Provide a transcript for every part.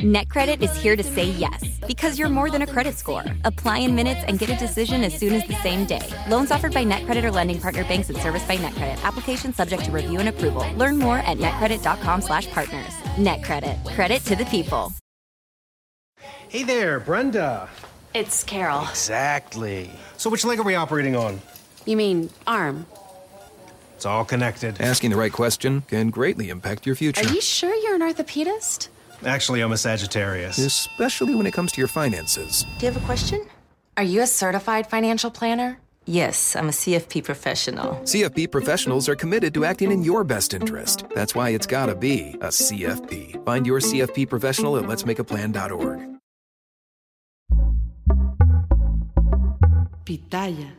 NetCredit is here to say yes because you're more than a credit score. Apply in minutes and get a decision as soon as the same day. Loans offered by NetCredit or lending partner banks and serviced by NetCredit. Application subject to review and approval. Learn more at netcredit.com/partners. NetCredit. Credit to the people. Hey there, Brenda. It's Carol. Exactly. So which leg are we operating on? You mean arm? It's all connected. Asking the right question can greatly impact your future. Are you sure you're an orthopedist? Actually, I'm a Sagittarius. Especially when it comes to your finances. Do you have a question? Are you a certified financial planner? Yes, I'm a CFP professional. CFP professionals are committed to acting in your best interest. That's why it's gotta be a CFP. Find your CFP professional at letsmakeaplan.org. Pitaya.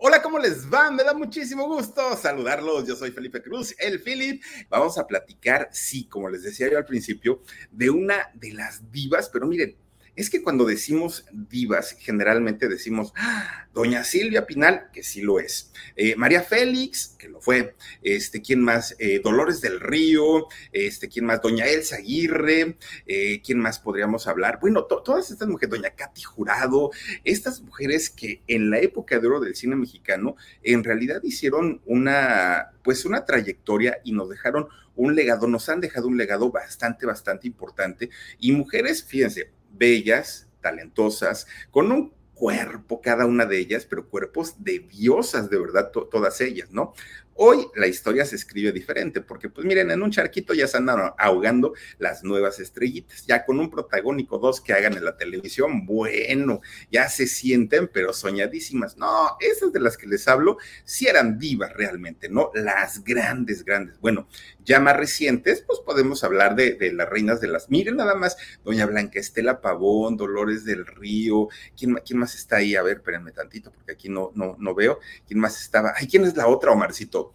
Hola, ¿cómo les va? Me da muchísimo gusto saludarlos. Yo soy Felipe Cruz, el Philip. Vamos a platicar, sí, como les decía yo al principio, de una de las divas, pero miren, es que cuando decimos divas, generalmente decimos ¡Ah! Doña Silvia Pinal, que sí lo es, eh, María Félix, que lo fue, este, ¿quién más? Eh, Dolores del Río, este, ¿quién más? Doña Elsa Aguirre, eh, ¿quién más podríamos hablar? Bueno, todas estas mujeres, Doña Katy Jurado, estas mujeres que en la época de oro del cine mexicano, en realidad hicieron una, pues una trayectoria y nos dejaron un legado, nos han dejado un legado bastante, bastante importante. Y mujeres, fíjense, bellas, talentosas, con un cuerpo cada una de ellas, pero cuerpos de diosas, de verdad, todas ellas, ¿no? Hoy la historia se escribe diferente, porque pues miren, en un charquito ya se andan ahogando las nuevas estrellitas, ya con un protagónico dos que hagan en la televisión, bueno, ya se sienten, pero soñadísimas. No, esas de las que les hablo, sí eran divas realmente, ¿no? Las grandes, grandes. Bueno, ya más recientes, pues podemos hablar de, de las reinas de las, miren nada más, doña Blanca Estela Pavón, Dolores del Río, ¿quién, quién más está ahí? A ver, espérenme tantito, porque aquí no, no, no veo. ¿Quién más estaba? Ay, ¿quién es la otra, Omarcito?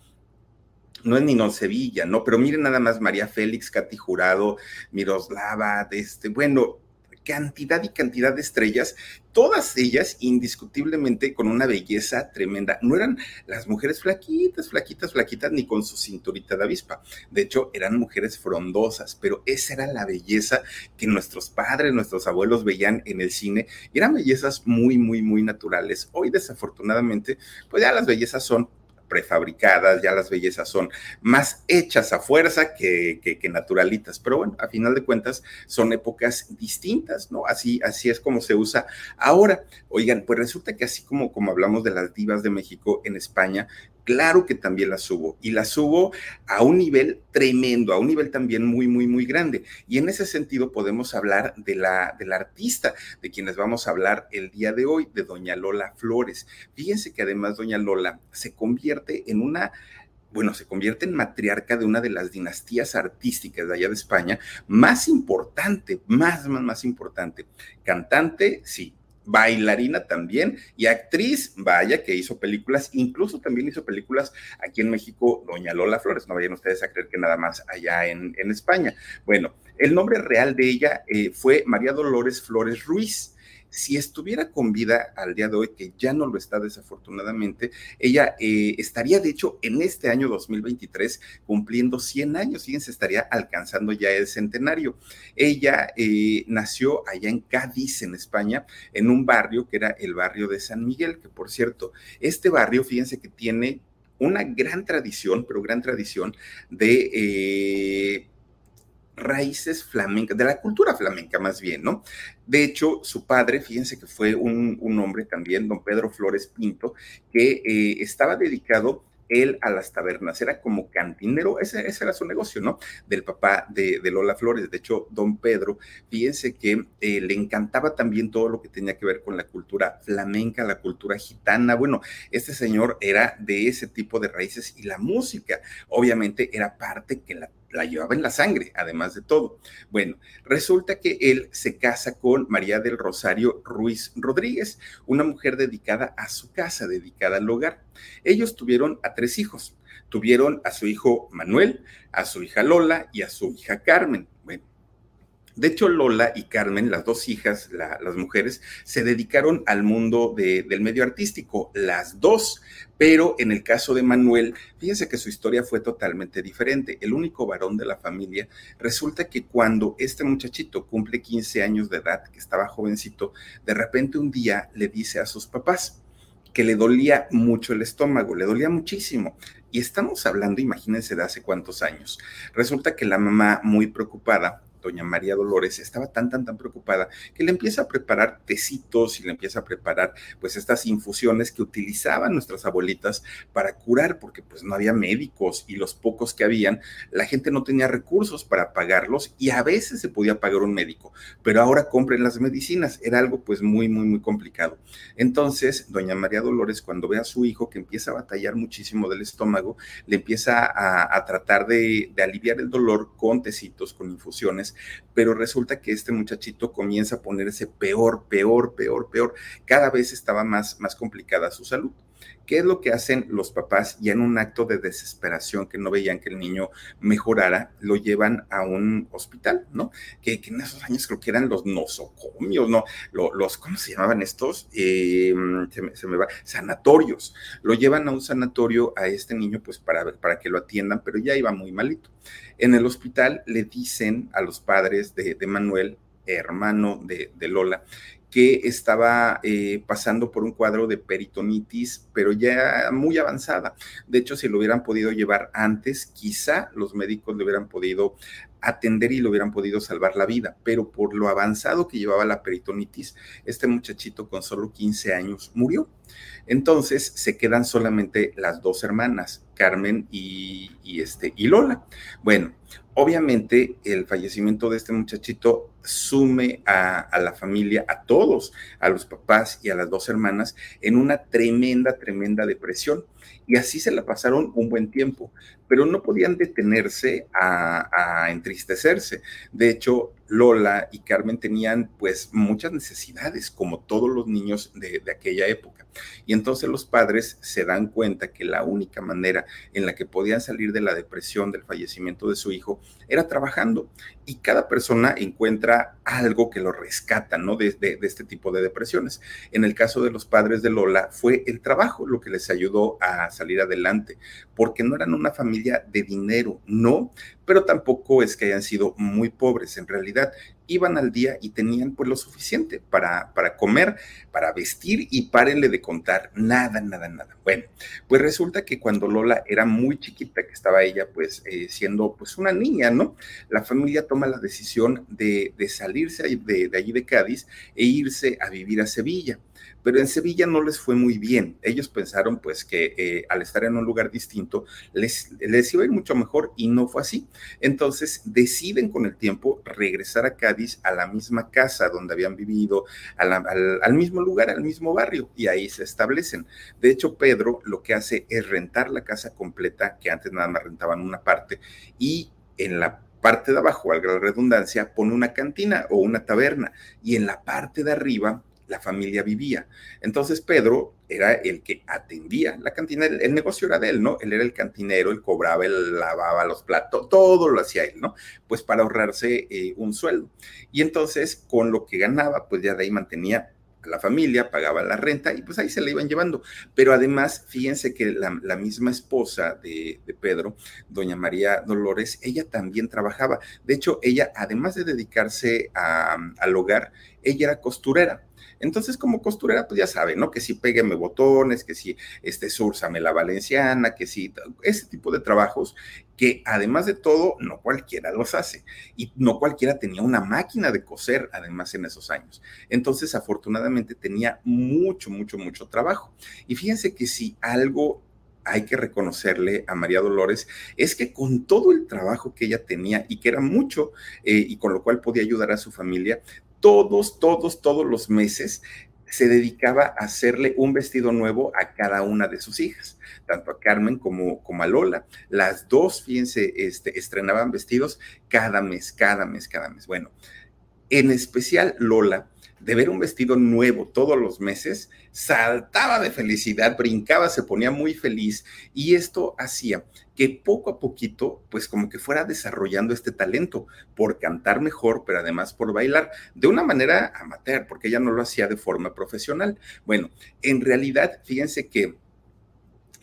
no es Ninón Sevilla, ¿no? Pero miren nada más María Félix, Katy Jurado, Miroslava, de este, bueno, cantidad y cantidad de estrellas, todas ellas indiscutiblemente con una belleza tremenda. No eran las mujeres flaquitas, flaquitas, flaquitas, ni con su cinturita de avispa. De hecho, eran mujeres frondosas, pero esa era la belleza que nuestros padres, nuestros abuelos veían en el cine. eran bellezas muy, muy, muy naturales. Hoy, desafortunadamente, pues ya las bellezas son prefabricadas, ya las bellezas son más hechas a fuerza que, naturalitas, pero bueno, a final de cuentas son épocas distintas, ¿no? Así, así es como se usa ahora. Oigan, pues resulta que así como, como hablamos de las divas de México en España, Claro que también las subo y las subo a un nivel tremendo, a un nivel también muy, muy, muy grande. Y en ese sentido podemos hablar de la, de la artista de quienes vamos a hablar el día de hoy, de doña Lola Flores. Fíjense que además doña Lola se convierte en una bueno, se convierte en matriarca de una de las dinastías artísticas de allá de España más importante, más, más, más importante. Cantante, sí, bailarina también y actriz, vaya que hizo películas, incluso también hizo películas aquí en México, Doña Lola Flores, no vayan ustedes a creer que nada más allá en, en España. Bueno, el nombre real de ella eh, fue María Dolores Flores Ruiz si estuviera con vida al día de hoy, que ya no lo está desafortunadamente, ella eh, estaría de hecho en este año 2023 cumpliendo 100 años, fíjense, estaría alcanzando ya el centenario. Ella eh, nació allá en Cádiz, en España, en un barrio que era el barrio de San Miguel, que por cierto, este barrio, fíjense que tiene una gran tradición, pero gran tradición de... Eh, raíces flamencas, de la cultura flamenca más bien, ¿no? De hecho, su padre, fíjense que fue un, hombre también, don Pedro Flores Pinto, que eh, estaba dedicado él a las tabernas, era como cantinero, ese, ese era su negocio, ¿no? Del papá de, Lola Flores. De hecho, don Pedro, fíjense que eh, le encantaba también todo lo que tenía que ver con la cultura flamenca, la cultura gitana. Bueno, este señor era de ese tipo de raíces y la música, obviamente, era parte que la la llevaba en la sangre, además de todo. Bueno, resulta que él se casa con María del Rosario Ruiz Rodríguez, una mujer dedicada a su casa, dedicada al hogar. Ellos tuvieron a tres hijos. Tuvieron a su hijo Manuel, a su hija Lola y a su hija Carmen. Bueno, De hecho, Lola y Carmen, las dos hijas, la, las mujeres, se dedicaron al mundo de, del medio artístico, las dos. Pero en el caso de Manuel, fíjense que su historia fue totalmente diferente. El único varón de la familia, resulta que cuando este muchachito cumple 15 años de edad, que estaba jovencito, de repente un día le dice a sus papás que le dolía mucho el estómago, le dolía muchísimo. Y estamos hablando, imagínense, de hace cuántos años. Resulta que la mamá, muy preocupada, doña María Dolores estaba tan, tan, tan preocupada que le empieza a preparar tecitos y le empieza a preparar pues estas infusiones que utilizaban nuestras abuelitas para curar, porque pues no había médicos y los pocos que habían, la gente no tenía recursos para pagarlos y a veces se podía pagar un médico, pero ahora compren las medicinas, era algo pues muy, muy, muy complicado. Entonces, doña María Dolores, cuando ve a su hijo que empieza a batallar muchísimo del estómago, le empieza a, a tratar de, de aliviar el dolor con tecitos, con infusiones, pero resulta que este muchachito comienza a ponerse peor, peor, peor, peor. Cada vez estaba más, más complicada su salud. ¿Qué es lo que hacen los papás? Y en un acto de desesperación que no veían que el niño mejorara, lo llevan a un hospital, ¿no? Que, que en esos años creo que eran los nosocomios, ¿no? Los, ¿cómo se llamaban estos? Se, me, se, me, va, sanatorios. Lo llevan a un sanatorio a este niño, pues para, para que lo atiendan, pero ya iba muy malito. En el hospital le dicen a los padres de, de Manuel, hermano de, de Lola, que estaba eh, pasando por un cuadro de peritonitis, pero ya muy avanzada. De hecho, si lo hubieran podido llevar antes, quizá los médicos le hubieran podido atender y le hubieran podido salvar la vida, pero por lo avanzado que llevaba la peritonitis, este muchachito con solo 15 años murió. Entonces se quedan solamente las dos hermanas, Carmen y, este, y Lola. Bueno, obviamente el fallecimiento de este muchachito sume a, la familia, a todos, a los papás y a las dos hermanas, en una tremenda, tremenda depresión. Y así se la pasaron un buen tiempo, pero no podían detenerse a, a entristecerse. De hecho, Lola y Carmen tenían pues muchas necesidades, como todos los niños de, aquella época. Y entonces los padres se dan cuenta que la única manera en la que podían salir de la depresión del fallecimiento de su hijo era trabajando. Y cada persona encuentra algo que lo rescata, ¿no? De, de, de este tipo de depresiones. En el caso de los padres de Lola fue el trabajo lo que les ayudó a salir adelante, porque no eran una familia de dinero, no, pero tampoco es que hayan sido muy pobres. En realidad, iban al día y tenían pues lo suficiente para, para comer, para vestir y párenle de contar, nada, nada, nada. Bueno, pues resulta que cuando Lola era muy chiquita, que estaba ella pues eh, siendo pues una niña, ¿no? La familia toma la decisión de, de salirse de, de allí de Cádiz e irse a vivir a Sevilla pero en Sevilla no les fue muy bien. Ellos pensaron pues que eh, al estar en un lugar distinto les, iba a ir mucho mejor y no fue así. Entonces deciden con el tiempo regresar a Cádiz a la misma casa donde habían vivido, al, mismo lugar, al mismo barrio y ahí se establecen. De hecho, Pedro lo que hace es rentar la casa completa, que antes nada más rentaban una parte, y en la parte de abajo, a la redundancia, pone una cantina o una taberna y en la parte de arriba la familia vivía. Entonces Pedro era el que atendía la cantina, el, negocio era de él, ¿no? Él era el cantinero, él cobraba, él lavaba los platos, todo lo hacía él, ¿no? Pues para ahorrarse eh, un sueldo. Y entonces con lo que ganaba, pues ya de ahí mantenía a la familia, pagaba la renta y pues ahí se la iban llevando. Pero además, fíjense que la, misma esposa de, Pedro, doña María Dolores, ella también trabajaba. De hecho, ella, además de dedicarse al hogar, ella era costurera. Entonces, como costurera, pues ya saben, ¿no? Que si pégueme botones, que si este, la valenciana, que si ese tipo de trabajos que además de todo, no cualquiera los hace. Y no cualquiera tenía una máquina de coser, además, en esos años. Entonces, afortunadamente, tenía mucho, mucho, mucho trabajo. Y fíjense que si algo hay que reconocerle a María Dolores es que con todo el trabajo que ella tenía y que era mucho eh, y con lo cual podía ayudar a su familia, todos, todos, todos los meses se dedicaba a hacerle un vestido nuevo a cada una de sus hijas, tanto a Carmen como, como a Lola. Las dos, fíjense, este, estrenaban vestidos cada mes, cada mes, cada mes. Bueno, en especial Lola de ver un vestido nuevo todos los meses, saltaba de felicidad, brincaba, se ponía muy feliz y esto hacía que poco a poquito, pues como que fuera desarrollando este talento por cantar mejor, pero además por bailar de una manera amateur, porque ella no lo hacía de forma profesional. Bueno, en realidad, fíjense que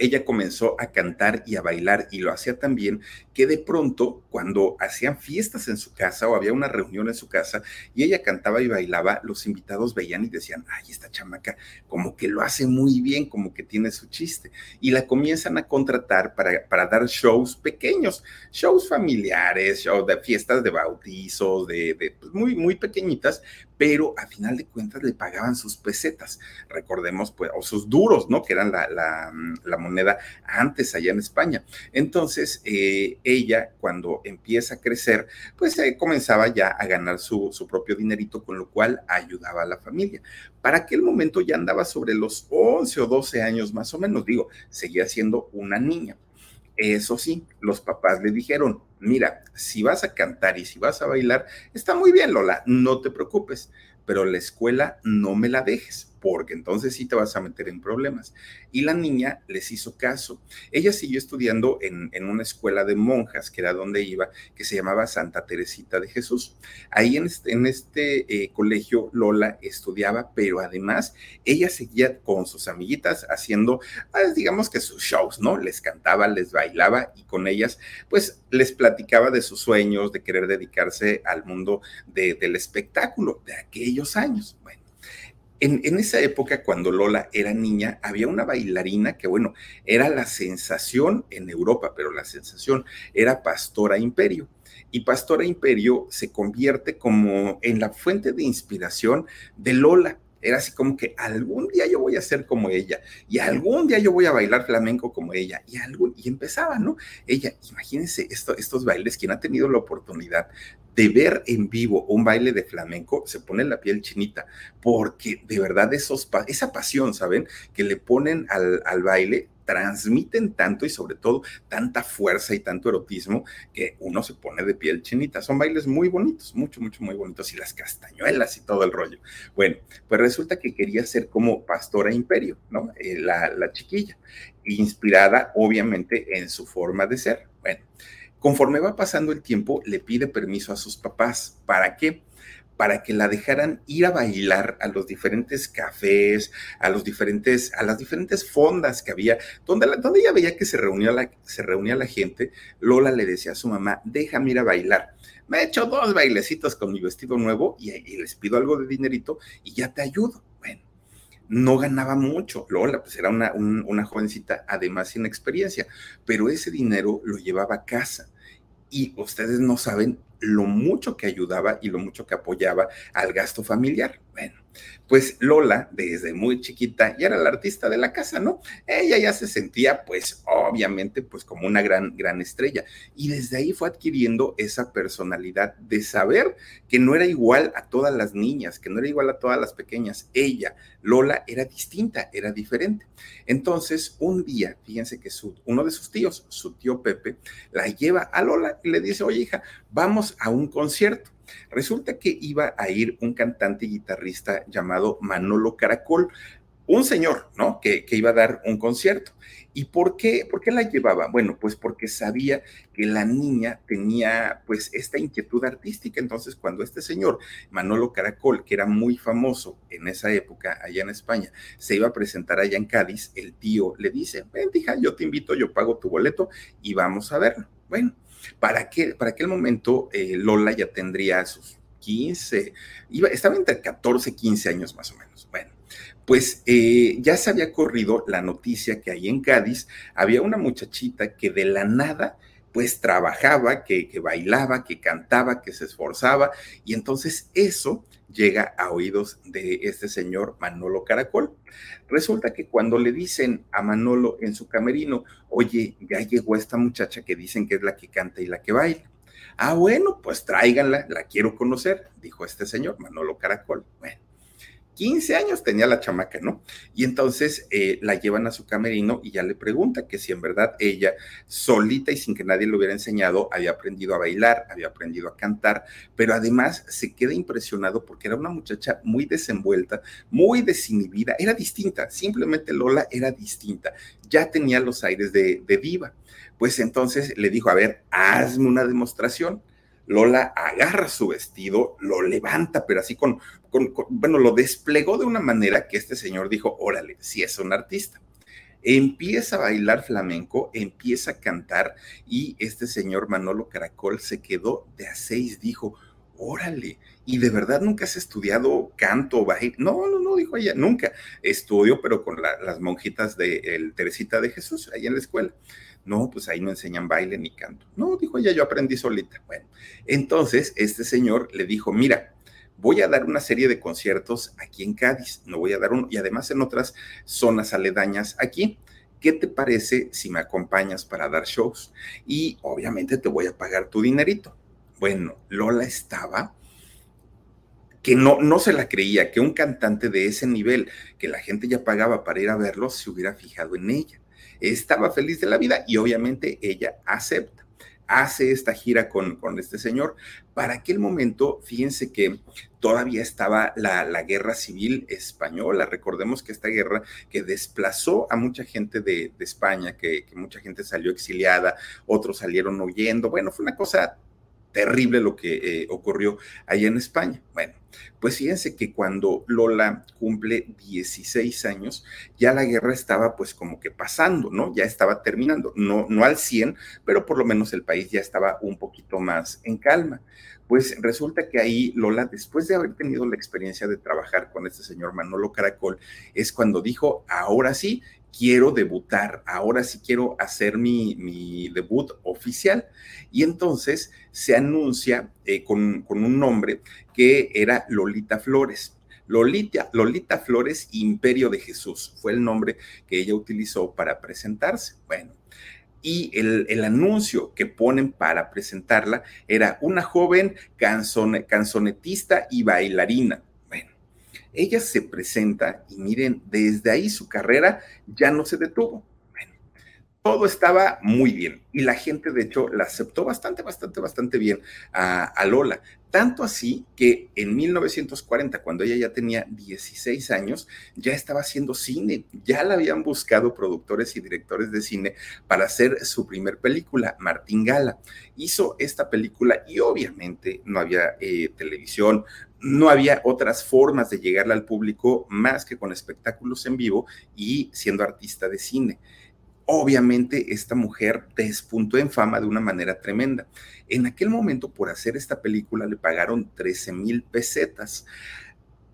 ella comenzó a cantar y a bailar y lo hacía tan bien que de pronto cuando hacían fiestas en su casa o había una reunión en su casa y ella cantaba y bailaba, los invitados veían y decían, ay, esta chamaca como que lo hace muy bien, como que tiene su chiste. Y la comienzan a contratar para, para dar shows pequeños, shows familiares, shows de fiestas de bautizos, de, pues, muy, muy pequeñitas, pero a final de cuentas le pagaban sus pesetas, recordemos, pues, o sus duros, ¿no? Que eran la, la moneda antes allá en España. Entonces, eh, ella cuando empieza a crecer, pues eh, comenzaba ya a ganar su, su, propio dinerito, con lo cual ayudaba a la familia. Para aquel momento ya andaba sobre los 11 o 12 años más o menos, digo, seguía siendo una niña. Eso sí, los papás le dijeron, mira, si vas a cantar y si vas a bailar, está muy bien, Lola, no te preocupes, pero la escuela no me la dejes porque entonces sí te vas a meter en problemas. Y la niña les hizo caso. Ella siguió estudiando en, en una escuela de monjas, que era donde iba, que se llamaba Santa Teresita de Jesús. Ahí en este, en este eh, colegio Lola estudiaba, pero además ella seguía con sus amiguitas haciendo, pues, digamos que sus shows, ¿no? Les cantaba, les bailaba y con ellas, pues les platicaba de sus sueños, de querer dedicarse al mundo de, del espectáculo de aquellos años. Bueno en, esa época, cuando Lola era niña, había una bailarina que, bueno, era la sensación en Europa, pero la sensación era Pastora Imperio. Y Pastora Imperio se convierte como en la fuente de inspiración de Lola era así como que algún día yo voy a ser como ella y algún día yo voy a bailar flamenco como ella y algún y empezaba, ¿no? Ella, imagínense esto, estos bailes, quien ha tenido la oportunidad de ver en vivo un baile de flamenco, se pone la piel chinita, porque de verdad esos, esa pasión, ¿saben? Que le ponen al, al baile, transmiten tanto y sobre todo tanta fuerza y tanto erotismo que uno se pone de piel chinita. Son bailes muy bonitos, mucho, mucho, muy bonitos y las castañuelas y todo el rollo. Bueno, pues resulta que quería ser como Pastora Imperio, ¿no? Eh, la, la chiquilla, inspirada obviamente en su forma de ser. Bueno, conforme va pasando el tiempo, le pide permiso a sus papás. ¿Para qué? Para que la dejaran ir a bailar a los diferentes cafés, a los diferentes, a las diferentes fondas que había, donde, donde ella veía que se reunía, la, se reunía la gente, Lola le decía a su mamá, déjame ir a bailar. Me he hecho dos bailecitos con mi vestido nuevo y, les pido algo de dinerito y ya te ayudo. Bueno, no ganaba mucho. Lola, pues era una, un, una jovencita, además sin experiencia, pero ese dinero lo llevaba a casa. Y ustedes no saben lo mucho que ayudaba y lo mucho que apoyaba al gasto familiar. Bueno, pues Lola, desde muy chiquita, ya era la artista de la casa, ¿no? Ella ya se sentía, pues, obviamente, pues como una gran, gran estrella. Y desde ahí fue adquiriendo esa personalidad de saber que no era igual a todas las niñas, que no era igual a todas las pequeñas. Ella, Lola, era distinta, era diferente. Entonces, un día, fíjense que su, uno de sus tíos, su tío Pepe, la lleva a Lola y le dice, oye, hija, vamos a un concierto. Resulta que iba a ir un cantante y guitarrista llamado Manolo Caracol, un señor, ¿no? Que, que, iba a dar un concierto. ¿Y por qué, por qué la llevaba? Bueno, pues porque sabía que la niña tenía pues esta inquietud artística. Entonces, cuando este señor, Manolo Caracol, que era muy famoso en esa época allá en España, se iba a presentar allá en Cádiz, el tío le dice, ven, hija, yo te invito, yo pago tu boleto y vamos a verlo. Bueno, para, que, para aquel momento eh, Lola ya tendría sus 15, iba, estaba entre 14 y 15 años más o menos. Pues eh, ya se había corrido la noticia que ahí en Cádiz había una muchachita que de la nada pues trabajaba, que, que, bailaba, que cantaba, que se esforzaba, y entonces eso llega a oídos de este señor Manolo Caracol. Resulta que cuando le dicen a Manolo en su camerino, oye, ya llegó esta muchacha que dicen que es la que canta y la que baila. Ah, bueno, pues tráiganla, la quiero conocer, dijo este señor Manolo Caracol. Bueno, 15 años tenía la chamaca, ¿no? Y entonces eh, la llevan a su camerino y ya le pregunta que si en verdad ella, solita y sin que nadie le hubiera enseñado, había aprendido a bailar, había aprendido a cantar, pero además se queda impresionado porque era una muchacha muy desenvuelta, muy desinhibida, era distinta, simplemente Lola era distinta, ya tenía los aires de, de diva. Pues entonces le dijo, a ver, hazme una demostración. Lola agarra su vestido, lo levanta, pero así con, bueno, lo desplegó de una manera que este señor dijo, órale, si es un artista. Empieza a bailar flamenco, empieza a cantar y este señor Manolo Caracol se quedó de a seis, dijo, órale, ¿y de verdad nunca has estudiado canto o baile? No, no, no, dijo ella, nunca. Estudio, pero con las monjitas de Teresita de Jesús, ahí en la escuela. No, pues ahí no enseñan baile ni canto. No, dijo ella, yo aprendí solita. Bueno, entonces este señor le dijo, mira, voy a dar una serie de conciertos aquí en Cádiz, no voy a dar uno, y además en otras zonas aledañas aquí. ¿Qué te parece si me acompañas para dar shows? Y obviamente te voy a pagar tu dinerito. Bueno, Lola estaba que no, no se la creía, que un cantante de ese nivel, que la gente ya pagaba para ir a verlo, se hubiera fijado en ella estaba feliz de la vida y obviamente ella acepta. Hace esta gira con, con este señor. Para aquel momento, fíjense que todavía estaba la, guerra civil española. Recordemos que esta guerra que desplazó a mucha gente de, España, que, que, mucha gente salió exiliada, otros salieron huyendo. Bueno, fue una cosa terrible lo que eh, ocurrió allá en España. Bueno, pues fíjense que cuando Lola cumple 16 años, ya la guerra estaba pues como que pasando, ¿no? Ya estaba terminando, no, no al 100, pero por lo menos el país ya estaba un poquito más en calma. Pues resulta que ahí Lola, después de haber tenido la experiencia de trabajar con este señor Manolo Caracol, es cuando dijo, ahora sí, quiero debutar, ahora sí quiero hacer mi, debut oficial. Y entonces se anuncia eh, con, un nombre que era Lolita Flores. Lolita, Lolita Flores Imperio de Jesús fue el nombre que ella utilizó para presentarse. Bueno, y el, el, anuncio que ponen para presentarla era una joven canzonetista y bailarina ella se presenta y miren, desde ahí su carrera ya no se detuvo. Bueno, todo estaba muy bien y la gente de hecho la aceptó bastante, bastante, bastante bien a, Lola. Tanto así que en 1940, cuando ella ya tenía 16 años, ya estaba haciendo cine, ya la habían buscado productores y directores de cine para hacer su primer película, Martín Gala. Hizo esta película y obviamente no había eh, televisión, no había otras formas de llegarle al público más que con espectáculos en vivo y siendo artista de cine. Obviamente esta mujer despuntó en fama de una manera tremenda. En aquel momento por hacer esta película le pagaron 13 mil pesetas.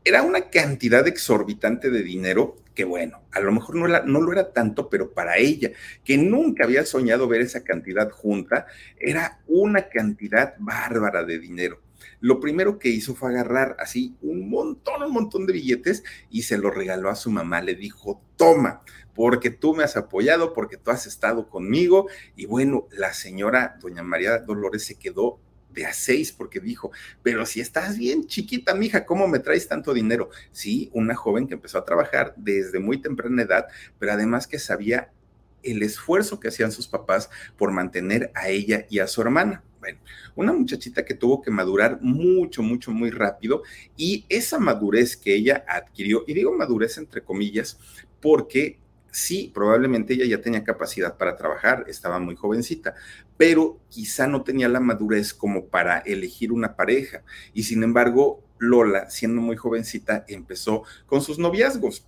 Era una cantidad exorbitante de dinero que bueno, a lo mejor no, no lo era tanto, pero para ella, que nunca había soñado ver esa cantidad junta, era una cantidad bárbara de dinero lo primero que hizo fue agarrar así un montón, un montón de billetes y se lo regaló a su mamá. Le dijo, toma, porque tú me has apoyado, porque tú has estado conmigo. Y bueno, la señora doña María Dolores se quedó de a seis porque dijo, pero si estás bien chiquita, mija, ¿cómo me traes tanto dinero? Sí, una joven que empezó a trabajar desde muy temprana edad, pero además que sabía el esfuerzo que hacían sus papás por mantener a ella y a su hermana. Bueno, una muchachita que tuvo que madurar mucho, mucho, muy rápido y esa madurez que ella adquirió, y digo madurez entre comillas, porque sí, probablemente ella ya tenía capacidad para trabajar, estaba muy jovencita, pero quizá no tenía la madurez como para elegir una pareja. Y sin embargo, Lola, siendo muy jovencita, empezó con sus noviazgos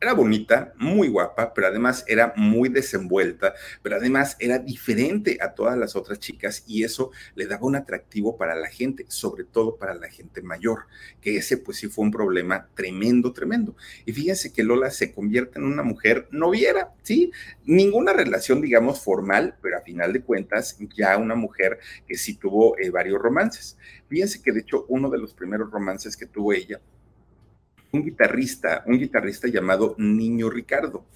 era bonita, muy guapa, pero además era muy desenvuelta, pero además era diferente a todas las otras chicas y eso le daba un atractivo para la gente, sobre todo para la gente mayor, que ese pues sí fue un problema tremendo, tremendo. Y fíjense que Lola se convierte en una mujer noviera, ¿sí? Ninguna relación, digamos, formal, pero a final de cuentas ya una mujer que sí tuvo eh, varios romances. Fíjense que de hecho uno de los primeros romances que tuvo ella un guitarrista, un guitarrista llamado Niño Ricardo.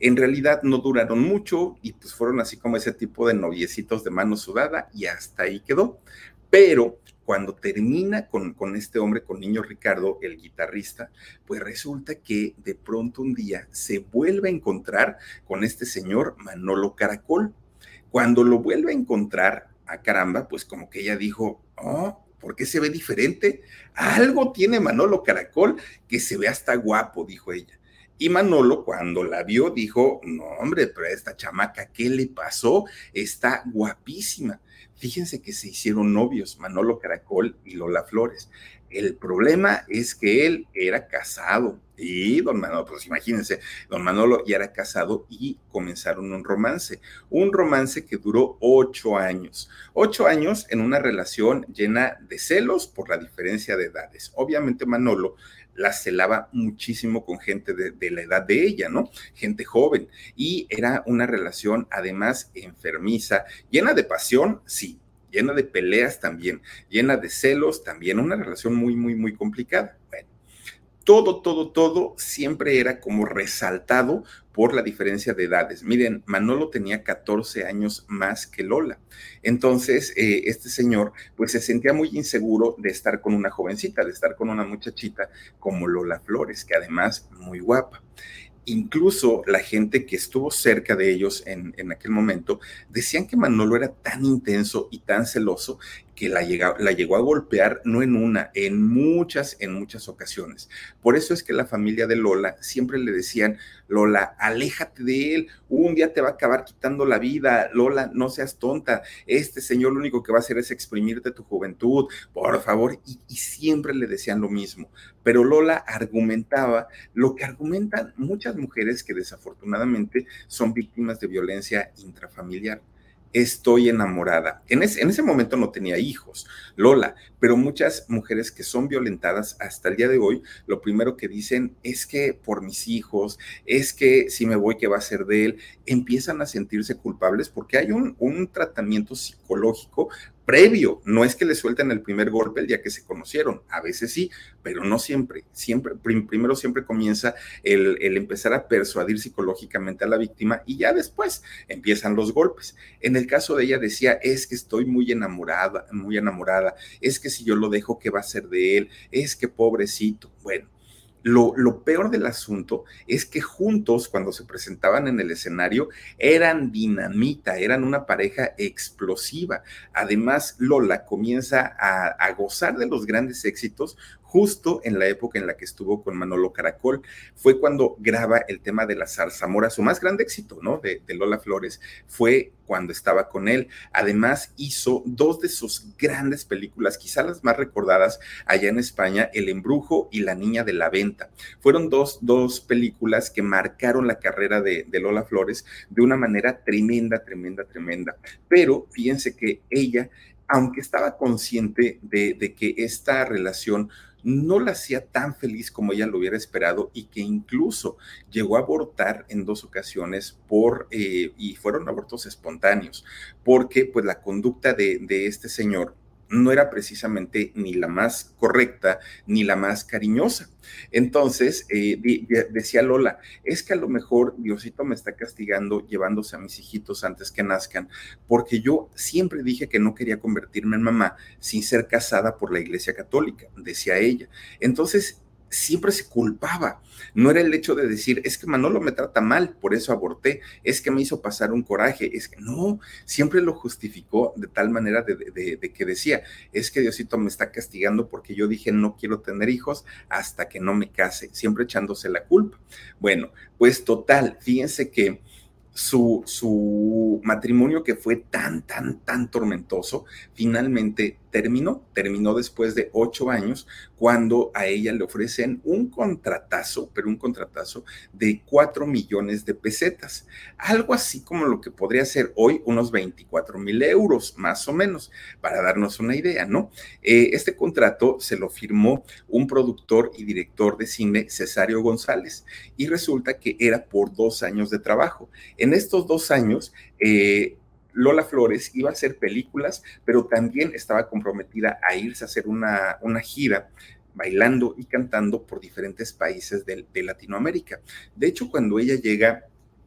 En realidad no duraron mucho y pues fueron así como ese tipo de noviecitos de mano sudada y hasta ahí quedó. Pero cuando termina con, con este hombre, con Niño Ricardo, el guitarrista, pues resulta que de pronto un día se vuelve a encontrar con este señor Manolo Caracol. Cuando lo vuelve a encontrar, a caramba, pues como que ella dijo, oh, ¿por qué se ve diferente? Algo tiene Manolo Caracol que se ve hasta guapo, dijo ella. Y Manolo, cuando la vio, dijo, no, hombre, pero a esta chamaca, ¿qué le pasó? Está guapísima. Fíjense que se hicieron novios, Manolo Caracol y Lola Flores. El problema es que él era casado y don Manolo, pues imagínense, don Manolo ya era casado y comenzaron un romance, un romance que duró ocho años, ocho años en una relación llena de celos por la diferencia de edades. Obviamente Manolo la celaba muchísimo con gente de, de, la edad de ella, ¿no? Gente joven. Y era una relación además enfermiza, llena de pasión, sí, llena de peleas también, llena de celos también, una relación muy, muy, muy complicada. Bueno, todo, todo, todo siempre era como resaltado por la diferencia de edades. Miren, Manolo tenía 14 años más que Lola. Entonces, eh, este señor, pues se sentía muy inseguro de estar con una jovencita, de estar con una muchachita como Lola Flores, que además muy guapa incluso la gente que estuvo cerca de ellos en, en, aquel momento decían que Manolo era tan intenso y tan celoso que la, llega, la llegó a golpear no en una, en muchas, en muchas ocasiones. Por eso es que la familia de Lola siempre le decían, Lola, aléjate de él, un día te va a acabar quitando la vida, Lola, no seas tonta, este señor lo único que va a hacer es exprimirte tu juventud, por favor, y, y siempre le decían lo mismo. Pero Lola argumentaba lo que argumentan muchas mujeres que desafortunadamente son víctimas de violencia intrafamiliar estoy enamorada. En ese, en ese, momento no tenía hijos, Lola, pero muchas mujeres que son violentadas hasta el día de hoy, lo primero que dicen es que por mis hijos, es que si me voy, ¿qué va a ser de él? Empiezan a sentirse culpables porque hay un tratamiento psicológico previo. No es que le suelten el primer golpe el día que se conocieron, a veces sí, pero no siempre. Siempre, primero siempre comienza el, el, empezar a persuadir psicológicamente a la víctima y ya después empiezan los golpes. En el caso de ella decía, es que estoy muy enamorada, muy enamorada, es que si yo lo dejo, ¿qué va a ser de él? Es que pobrecito. Bueno, lo, lo, peor del asunto es que juntos, cuando se presentaban en el escenario, eran dinamita, eran una pareja explosiva. Además, Lola comienza a, a gozar de los grandes éxitos justo en la época en la que estuvo con Manolo Caracol. Fue cuando graba el tema de la zarzamora, su más grande éxito, ¿no? De, Lola Flores, fue cuando estaba con él. Además, hizo dos de sus grandes películas, quizá las más recordadas allá en España, El Embrujo y La Niña de la Venta. Fueron dos, dos películas que marcaron la carrera de, Lola Flores de una manera tremenda, tremenda, tremenda. Pero fíjense que ella aunque estaba consciente de, que esta relación no la hacía tan feliz como ella lo hubiera esperado y que incluso llegó a abortar en dos ocasiones por, eh, y fueron abortos espontáneos, porque pues la conducta de, de este señor no era precisamente ni la más correcta ni la más cariñosa. Entonces, eh, decía Lola, es que a lo mejor Diosito me está castigando llevándose a mis hijitos antes que nazcan, porque yo siempre dije que no quería convertirme en mamá sin ser casada por la Iglesia Católica, decía ella. Entonces, siempre se culpaba. No era el hecho de decir, es que Manolo me trata mal, por eso aborté, es que me hizo pasar un coraje, es que no, siempre lo justificó de tal manera de, que decía, es que Diosito me está castigando porque yo dije no quiero tener hijos hasta que no me case, siempre echándose la culpa. Bueno, pues total, fíjense que su, su matrimonio que fue tan, tan, tan tormentoso, finalmente terminó, terminó después de ocho años, cuando a ella le ofrecen un contratazo, pero un contratazo de cuatro millones de pesetas, algo así como lo que podría ser hoy unos 24 mil euros, más o menos, para darnos una idea, ¿no? Eh, este contrato se lo firmó un productor y director de cine, Cesario González, y resulta que era por dos años de trabajo. En estos dos años, eh, Lola Flores iba a hacer películas, pero también estaba comprometida a irse a hacer una, una gira bailando y cantando por diferentes países de, Latinoamérica. De hecho, cuando ella llega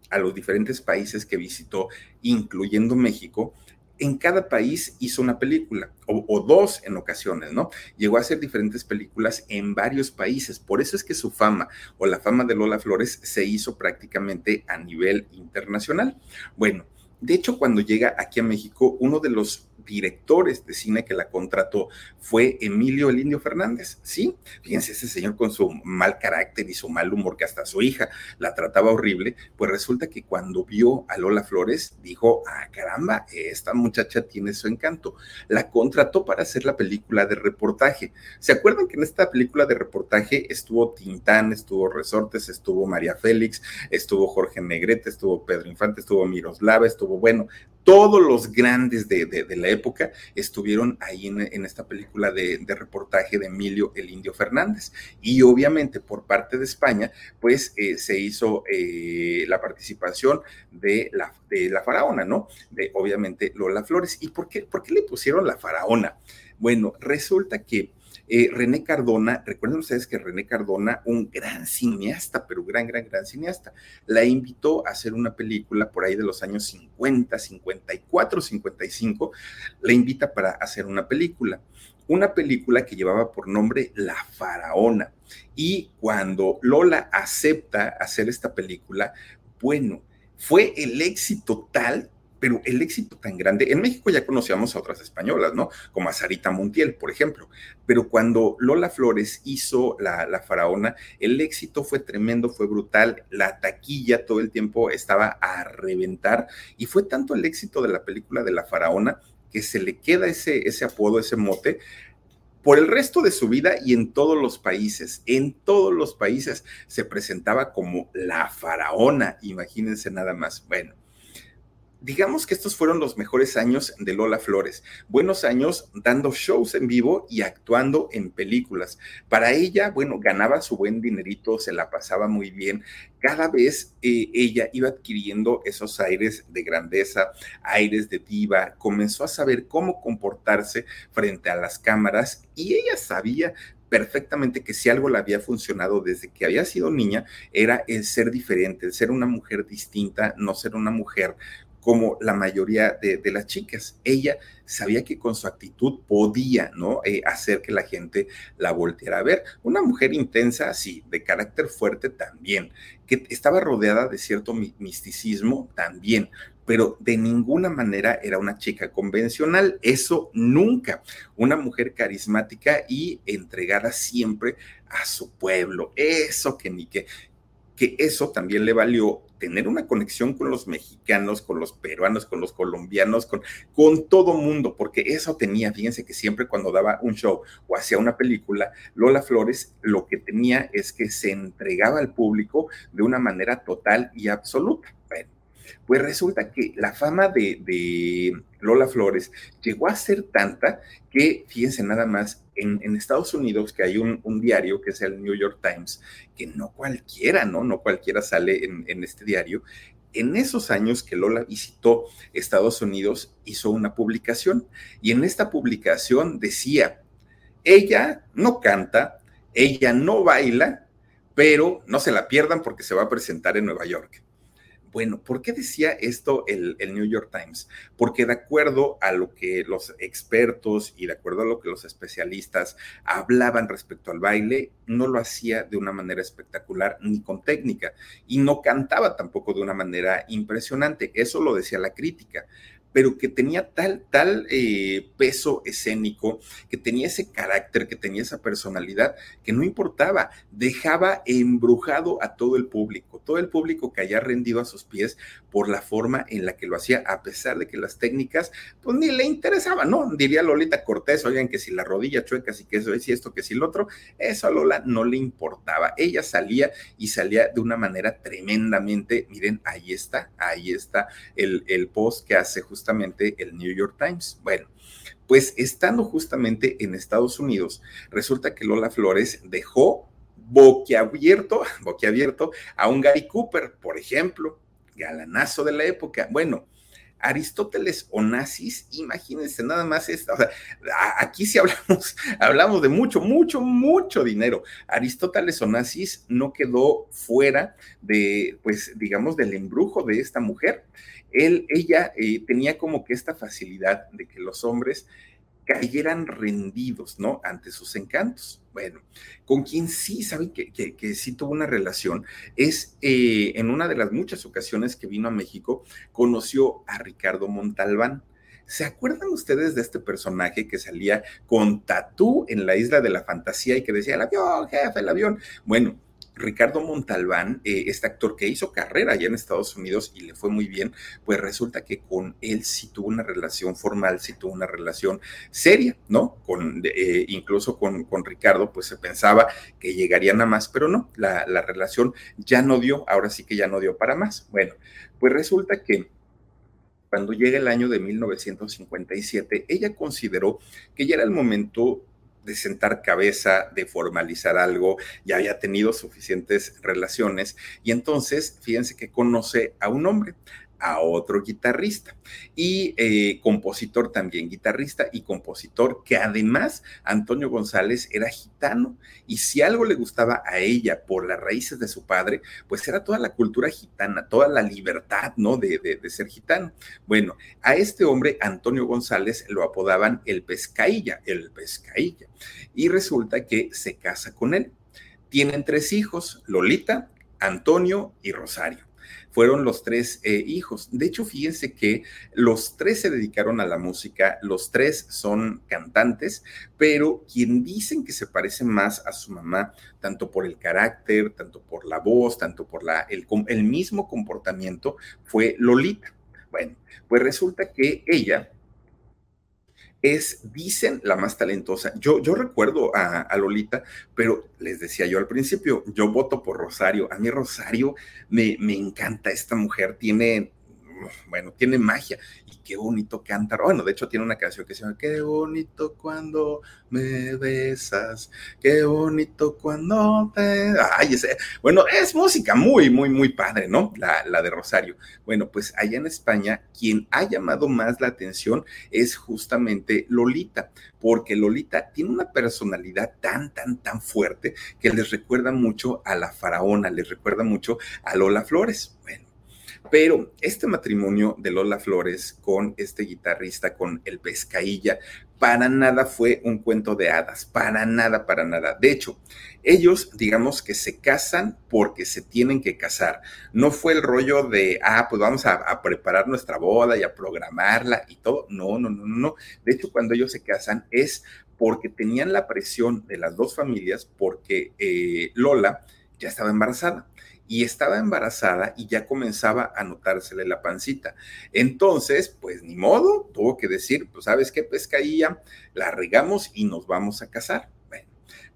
a los diferentes países que visitó, incluyendo México, en cada país hizo una película, o, o, dos en ocasiones, ¿no? Llegó a hacer diferentes películas en varios países. Por eso es que su fama o la fama de Lola Flores se hizo prácticamente a nivel internacional. Bueno, de hecho, cuando llega aquí a México, uno de los directores de cine que la contrató fue Emilio el Indio Fernández, ¿sí? Fíjense, ese señor con su mal carácter y su mal humor, que hasta su hija la trataba horrible, pues resulta que cuando vio a Lola Flores, dijo, ah, caramba, esta muchacha tiene su encanto. La contrató para hacer la película de reportaje. ¿Se acuerdan que en esta película de reportaje estuvo Tintán, estuvo Resortes, estuvo María Félix, estuvo Jorge Negrete, estuvo Pedro Infante, estuvo Miroslava, estuvo, bueno, todos los grandes de, de, la época estuvieron ahí en, esta película de, de, reportaje de Emilio el Indio Fernández. Y obviamente por parte de España, pues eh, se hizo eh, la participación de la, de la faraona, ¿no? De obviamente Lola Flores. ¿Y por qué, por qué le pusieron la faraona? Bueno, resulta que eh, René Cardona, recuerden ustedes que René Cardona, un gran cineasta, pero gran, gran, gran cineasta, la invitó a hacer una película por ahí de los años 50, 54, 55, la invita para hacer una película. Una película que llevaba por nombre La Faraona. Y cuando Lola acepta hacer esta película, bueno, fue el éxito tal pero el éxito tan grande, en México ya conocíamos a otras españolas, ¿no? Como a Sarita Montiel, por ejemplo, pero cuando Lola Flores hizo la, la, faraona, el éxito fue tremendo, fue brutal, la taquilla todo el tiempo estaba a reventar y fue tanto el éxito de la película de la faraona que se le queda ese, ese apodo, ese mote, por el resto de su vida y en todos los países. En todos los países se presentaba como la faraona, imagínense nada más. Bueno, digamos que estos fueron los mejores años de Lola Flores. Buenos años dando shows en vivo y actuando en películas. Para ella, bueno, ganaba su buen dinerito, se la pasaba muy bien. Cada vez eh, ella iba adquiriendo esos aires de grandeza, aires de diva, comenzó a saber cómo comportarse frente a las cámaras y ella sabía perfectamente que si algo le había funcionado desde que había sido niña era el ser diferente, el ser una mujer distinta, no ser una mujer como la mayoría de, las chicas. Ella sabía que con su actitud podía, ¿no? Eh, hacer que la gente la volteara a ver. Una mujer intensa, sí, de carácter fuerte también, que estaba rodeada de cierto misticismo también, pero de ninguna manera era una chica convencional, eso nunca. Una mujer carismática y entregada siempre a su pueblo, eso que ni que que eso también le valió tener una conexión con los mexicanos, con los peruanos, con los colombianos, con, con todo mundo, porque eso tenía, fíjense que siempre cuando daba un show o hacía una película, Lola Flores lo que tenía es que se entregaba al público de una manera total y absoluta. Bueno, pues resulta que la fama de, de Lola Flores llegó a ser tanta que, fíjense nada más, en, Estados Unidos, que hay un, diario que es el New York Times, que no cualquiera, ¿no? No cualquiera sale en este diario. En esos años que Lola visitó Estados Unidos, hizo una publicación y en esta publicación decía, ella no canta, ella no baila, pero no se la pierdan porque se va a presentar en Nueva York. Bueno, ¿por qué decía esto el, el, New York Times? Porque de acuerdo a lo que los expertos y de acuerdo a lo que los especialistas hablaban respecto al baile, no lo hacía de una manera espectacular ni con técnica y no cantaba tampoco de una manera impresionante. Eso lo decía la crítica pero que tenía tal, tal eh, peso escénico, que tenía ese carácter, que tenía esa personalidad, que no importaba, dejaba embrujado a todo el público, todo el público que haya rendido a sus pies por la forma en la que lo hacía, a pesar de que las técnicas, pues ni le interesaban, ¿no? Diría Lolita Cortés, oigan, que si la rodilla chueca, si que eso es y esto, que si lo otro, eso a Lola no le importaba. Ella salía y salía de una manera tremendamente, miren, ahí está, ahí está el, el post que hace justamente justamente el New York Times. Bueno, pues estando justamente en Estados Unidos, resulta que Lola Flores dejó boquiabierto, a un Gary Cooper, por ejemplo, galanazo de la época. Bueno, Aristóteles Onassis, imagínense nada más esta, o sea, aquí sí hablamos, hablamos de mucho, mucho, mucho dinero. Aristóteles Onassis no quedó fuera de, pues, digamos, del embrujo de esta mujer. Él, ella eh, tenía como que esta facilidad de que los hombres cayeran rendidos, ¿no? Ante sus encantos. Bueno, con quien sí saben que, que, sí tuvo una relación es eh, en una de las muchas ocasiones que vino a México, conoció a Ricardo Montalbán. ¿Se acuerdan ustedes de este personaje que salía con tatú en la isla de la fantasía y que decía el avión, jefe, el avión? Bueno, Ricardo Montalbán, eh, este actor que hizo carrera allá en Estados Unidos y le fue muy bien, pues resulta que con él sí tuvo una relación formal, sí tuvo una relación seria, ¿no? Con, eh, incluso con, con, Ricardo, pues se pensaba que llegarían a más, pero no, la, la relación ya no dio, ahora sí que ya no dio para más. Bueno, pues resulta que cuando llega el año de 1957, ella consideró que ya era el momento de sentar cabeza, de formalizar algo, ya había tenido suficientes relaciones y entonces, fíjense que conoce a un hombre, a otro guitarrista y eh, compositor también, guitarrista y compositor, que además Antonio González era gitano y si algo le gustaba a ella por las raíces de su padre, pues era toda la cultura gitana, toda la libertad, ¿no? De, de ser gitano. Bueno, a este hombre, Antonio González, lo apodaban el pescailla, el pescailla, y resulta que se casa con él. Tienen tres hijos, Lolita, Antonio y Rosario fueron los tres eh, hijos. De hecho, fíjense que los tres se dedicaron a la música, los tres son cantantes, pero quien dicen que se parece más a su mamá, tanto por el carácter, tanto por la voz, tanto por la, el, el mismo comportamiento, fue Lolita. Bueno, pues resulta que ella es, dicen, la más talentosa. Yo, yo recuerdo a, Lolita, pero les decía yo al principio, yo voto por Rosario. A mí Rosario me, me encanta, esta mujer tiene, bueno, tiene magia qué bonito cantar. Bueno, de hecho tiene una canción que se llama Qué bonito cuando me besas, qué bonito cuando te... Ay, ese... Bueno, es música muy, muy, muy padre, ¿no? La, la de Rosario. Bueno, pues allá en España, quien ha llamado más la atención es justamente Lolita, porque Lolita tiene una personalidad tan, tan, tan fuerte que les recuerda mucho a la faraona, les recuerda mucho a Lola Flores. Bueno pero este matrimonio de Lola Flores con este guitarrista, con el Pescailla, para nada fue un cuento de hadas, para nada, para nada. De hecho, ellos, digamos que se casan porque se tienen que casar. No fue el rollo de, ah, pues vamos a, preparar nuestra boda y a programarla y todo. No, no, no, no. De hecho, cuando ellos se casan es porque tenían la presión de las dos familias porque eh, Lola ya estaba embarazada y estaba embarazada y ya comenzaba a notársele la pancita. Entonces, pues ni modo, tuvo que decir, pues sabes qué, pescadilla, la regamos y nos vamos a casar. Bueno,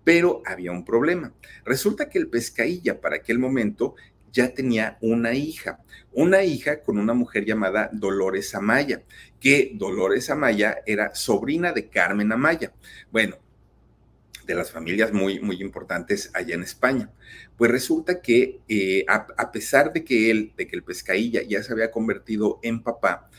pero había un problema. Resulta que el pescailla para aquel momento ya tenía una hija, una hija con una mujer llamada Dolores Amaya, que Dolores Amaya era sobrina de Carmen Amaya. Bueno, de las familias muy, muy importantes allá en España. Pues resulta que eh, a, pesar de que él, de que el pescailla ya se había convertido en papá,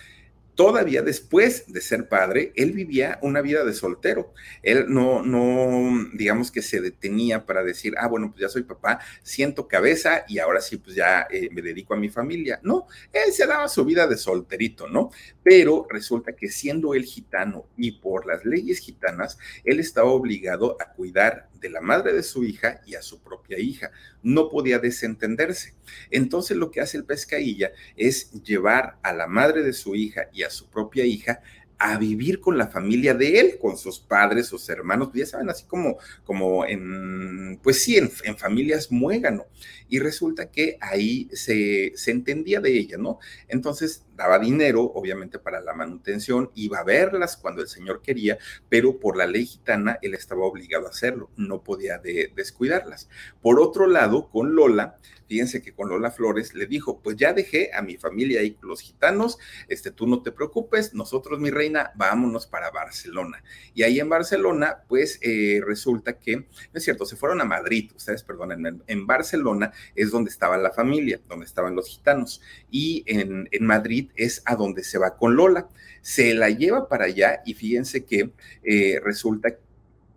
todavía después de ser padre, él vivía una vida de soltero. Él no, no, digamos que se detenía para decir, ah, bueno, pues ya soy papá, siento cabeza y ahora sí, pues ya eh, me dedico a mi familia. No, él se daba su vida de solterito, ¿no? Pero resulta que siendo él gitano y por las leyes gitanas, él estaba obligado a cuidar de la madre de su hija y a su propia hija. No podía desentenderse. Entonces lo que hace el pescailla es llevar a la madre de su hija y a su propia hija a vivir con la familia de él, con sus padres, sus hermanos, ya saben, así como, como en, pues sí, en, en familias muégano. Y resulta que ahí se, se entendía de ella, ¿no? Entonces daba dinero, obviamente, para la manutención, iba a verlas cuando el señor quería, pero por la ley gitana él estaba obligado a hacerlo, no podía descuidarlas. Por otro lado, con Lola, fíjense que con Lola Flores le dijo, pues ya dejé a mi familia ahí los gitanos, este, tú no te preocupes, nosotros, mi reina, vámonos para Barcelona. Y ahí en Barcelona, pues eh, resulta que, no es cierto, se fueron a Madrid, ustedes perdonen, en, Barcelona es donde estaba la familia, donde estaban los gitanos, y en, en Madrid Es a donde se va con Lola. Se la lleva para allá y fíjense que eh, resulta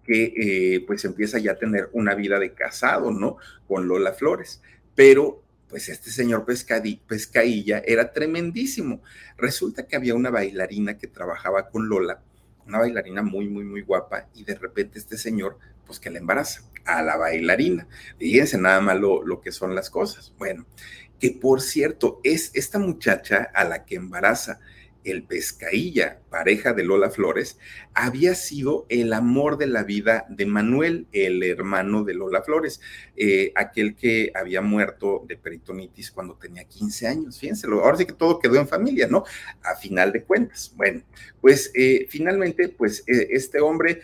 que eh, pues empieza ya a tener una vida de casado, ¿no? Con Lola Flores. Pero pues este señor Pescailla era tremendísimo. Resulta que había una bailarina que trabajaba con Lola, una bailarina muy, muy, muy guapa, y de repente este señor, pues que la embaraza a la bailarina. Fíjense nada más lo que son las cosas. Bueno, que por cierto, es esta muchacha a la que embaraza el Pescailla, pareja de Lola Flores, había sido el amor de la vida de Manuel, el hermano de Lola Flores, eh, aquel que había muerto de peritonitis cuando tenía 15 años. Fíjense, ahora sí que todo quedó en familia, ¿no? A final de cuentas. Bueno, pues eh, finalmente, pues eh, este hombre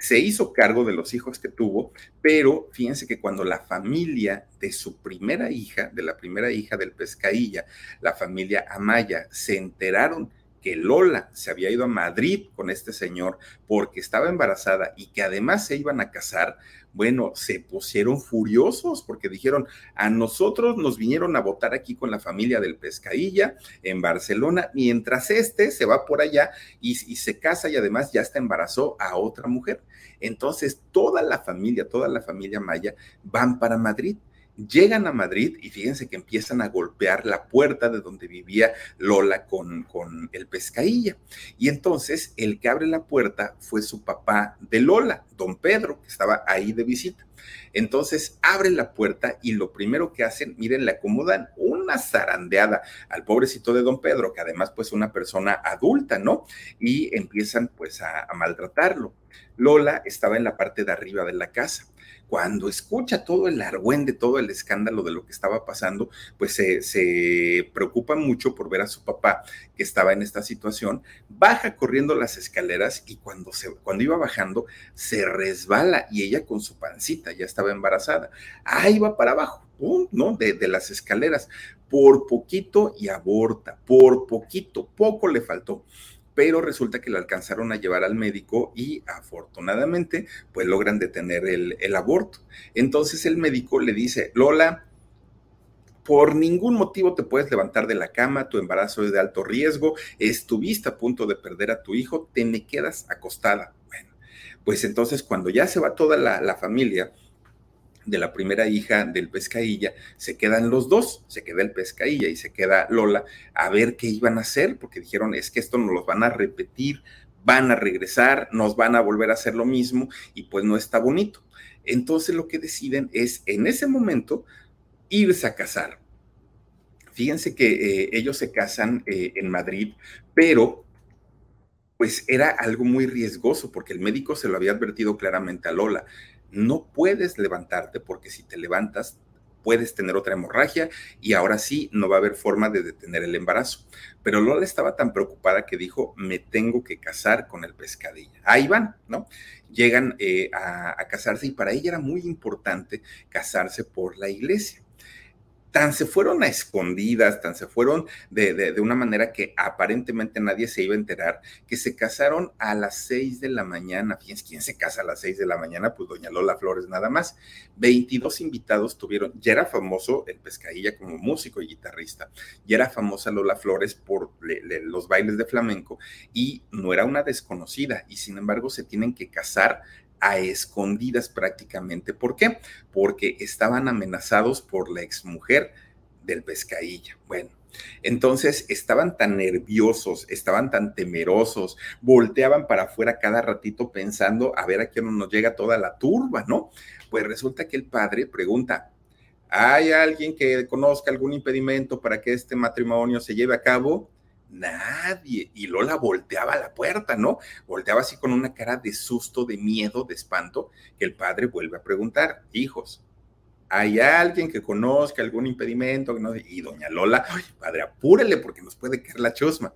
se hizo cargo de los hijos que tuvo, pero fíjense que cuando la familia de su primera hija, de la primera hija del Pescailla, la familia Amaya, se enteraron que Lola se había ido a Madrid con este señor porque estaba embarazada y que además se iban a casar, bueno, se pusieron furiosos porque dijeron, a nosotros nos vinieron a votar aquí con la familia del Pescailla en Barcelona, mientras este se va por allá y, y se casa y además ya está embarazó a otra mujer. Entonces, toda la familia, toda la familia Maya van para Madrid llegan a Madrid y fíjense que empiezan a golpear la puerta de donde vivía Lola con, con el pescailla. Y entonces el que abre la puerta fue su papá de Lola, don Pedro, que estaba ahí de visita. Entonces abre la puerta y lo primero que hacen, miren, le acomodan una zarandeada al pobrecito de don Pedro, que además pues una persona adulta, ¿no? Y empiezan pues a maltratarlo. Lola estaba en la parte de arriba de la casa cuando escucha todo el argüende, todo el escándalo de lo que estaba pasando, pues se, preocupa mucho por ver a su papá que estaba en esta situación, baja corriendo las escaleras y cuando, se, cuando iba bajando se resbala y ella con su pancita ya estaba embarazada. Ahí va para abajo, ¿no? De, de las escaleras, por poquito y aborta, por poquito, poco le faltó pero resulta que la alcanzaron a llevar al médico y afortunadamente pues logran detener el, aborto. Entonces el médico le dice, Lola, por ningún motivo te puedes levantar de la cama, tu embarazo es de alto riesgo, estuviste a punto de perder a tu hijo, te me quedas acostada. Bueno, pues entonces cuando ya se va toda la, la familia, de la primera hija del pescailla, se quedan los dos, se queda el pescailla y se queda Lola a ver qué iban a hacer, porque dijeron, es que esto nos lo van a repetir, van a regresar, nos van a volver a hacer lo mismo y pues no está bonito. Entonces lo que deciden es en ese momento irse a casar. Fíjense que eh, ellos se casan eh, en Madrid, pero pues era algo muy riesgoso porque el médico se lo había advertido claramente a Lola no puedes levantarte porque si te levantas puedes tener otra hemorragia y ahora sí no va a haber forma de detener el embarazo. Pero Lola estaba tan preocupada que dijo, me tengo que casar con el pescadilla. Ahí van, ¿no? Llegan eh, a casarse y para ella era muy importante casarse por la iglesia tan se fueron a escondidas, tan se fueron de, una manera que aparentemente nadie se iba a enterar, que se casaron a las seis de la mañana. Fíjense, ¿quién se casa a las seis de la mañana? Pues doña Lola Flores nada más. 22 invitados tuvieron, ya era famoso el Pescadilla como músico y guitarrista, ya era famosa Lola Flores por los bailes de flamenco y no era una desconocida y sin embargo se tienen que casar a escondidas prácticamente. ¿Por qué? Porque estaban amenazados por la exmujer del pescadilla. Bueno, entonces estaban tan nerviosos, estaban tan temerosos, volteaban para afuera cada ratito pensando a ver a quién nos llega toda la turba, ¿no? Pues resulta que el padre pregunta, ¿hay alguien que conozca algún impedimento para que este matrimonio se lleve a cabo? Nadie. Y Lola volteaba a la puerta, ¿no? Volteaba así con una cara de susto, de miedo, de espanto, que el padre vuelve a preguntar, hijos, ¿hay alguien que conozca algún impedimento? Y doña Lola, padre, apúrele porque nos puede caer la chusma.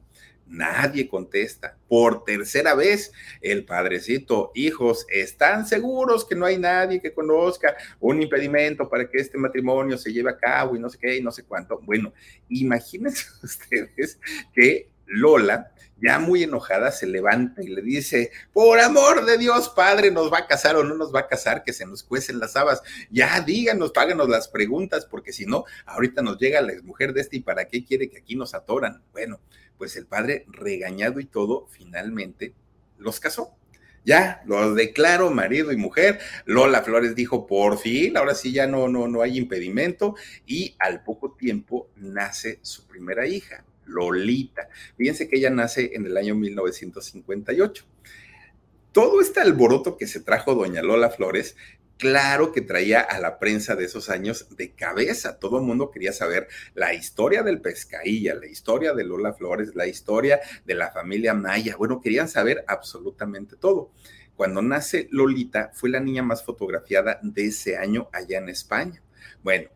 Nadie contesta. Por tercera vez, el padrecito, hijos, ¿están seguros que no hay nadie que conozca un impedimento para que este matrimonio se lleve a cabo y no sé qué y no sé cuánto? Bueno, imagínense ustedes que Lola, ya muy enojada, se levanta y le dice, por amor de Dios, padre, ¿nos va a casar o no nos va a casar? Que se nos cuecen las habas. Ya díganos, páganos las preguntas, porque si no, ahorita nos llega la mujer de este y para qué quiere que aquí nos atoran. Bueno, pues el padre, regañado y todo, finalmente los casó. Ya, los declaro marido y mujer. Lola Flores dijo, por fin, ahora sí ya no, no, no hay impedimento. Y al poco tiempo nace su primera hija, Lolita. Fíjense que ella nace en el año 1958. Todo este alboroto que se trajo doña Lola Flores claro que traía a la prensa de esos años de cabeza. Todo el mundo quería saber la historia del Pescailla, la historia de Lola Flores, la historia de la familia Maya. Bueno, querían saber absolutamente todo. Cuando nace Lolita, fue la niña más fotografiada de ese año allá en España. Bueno,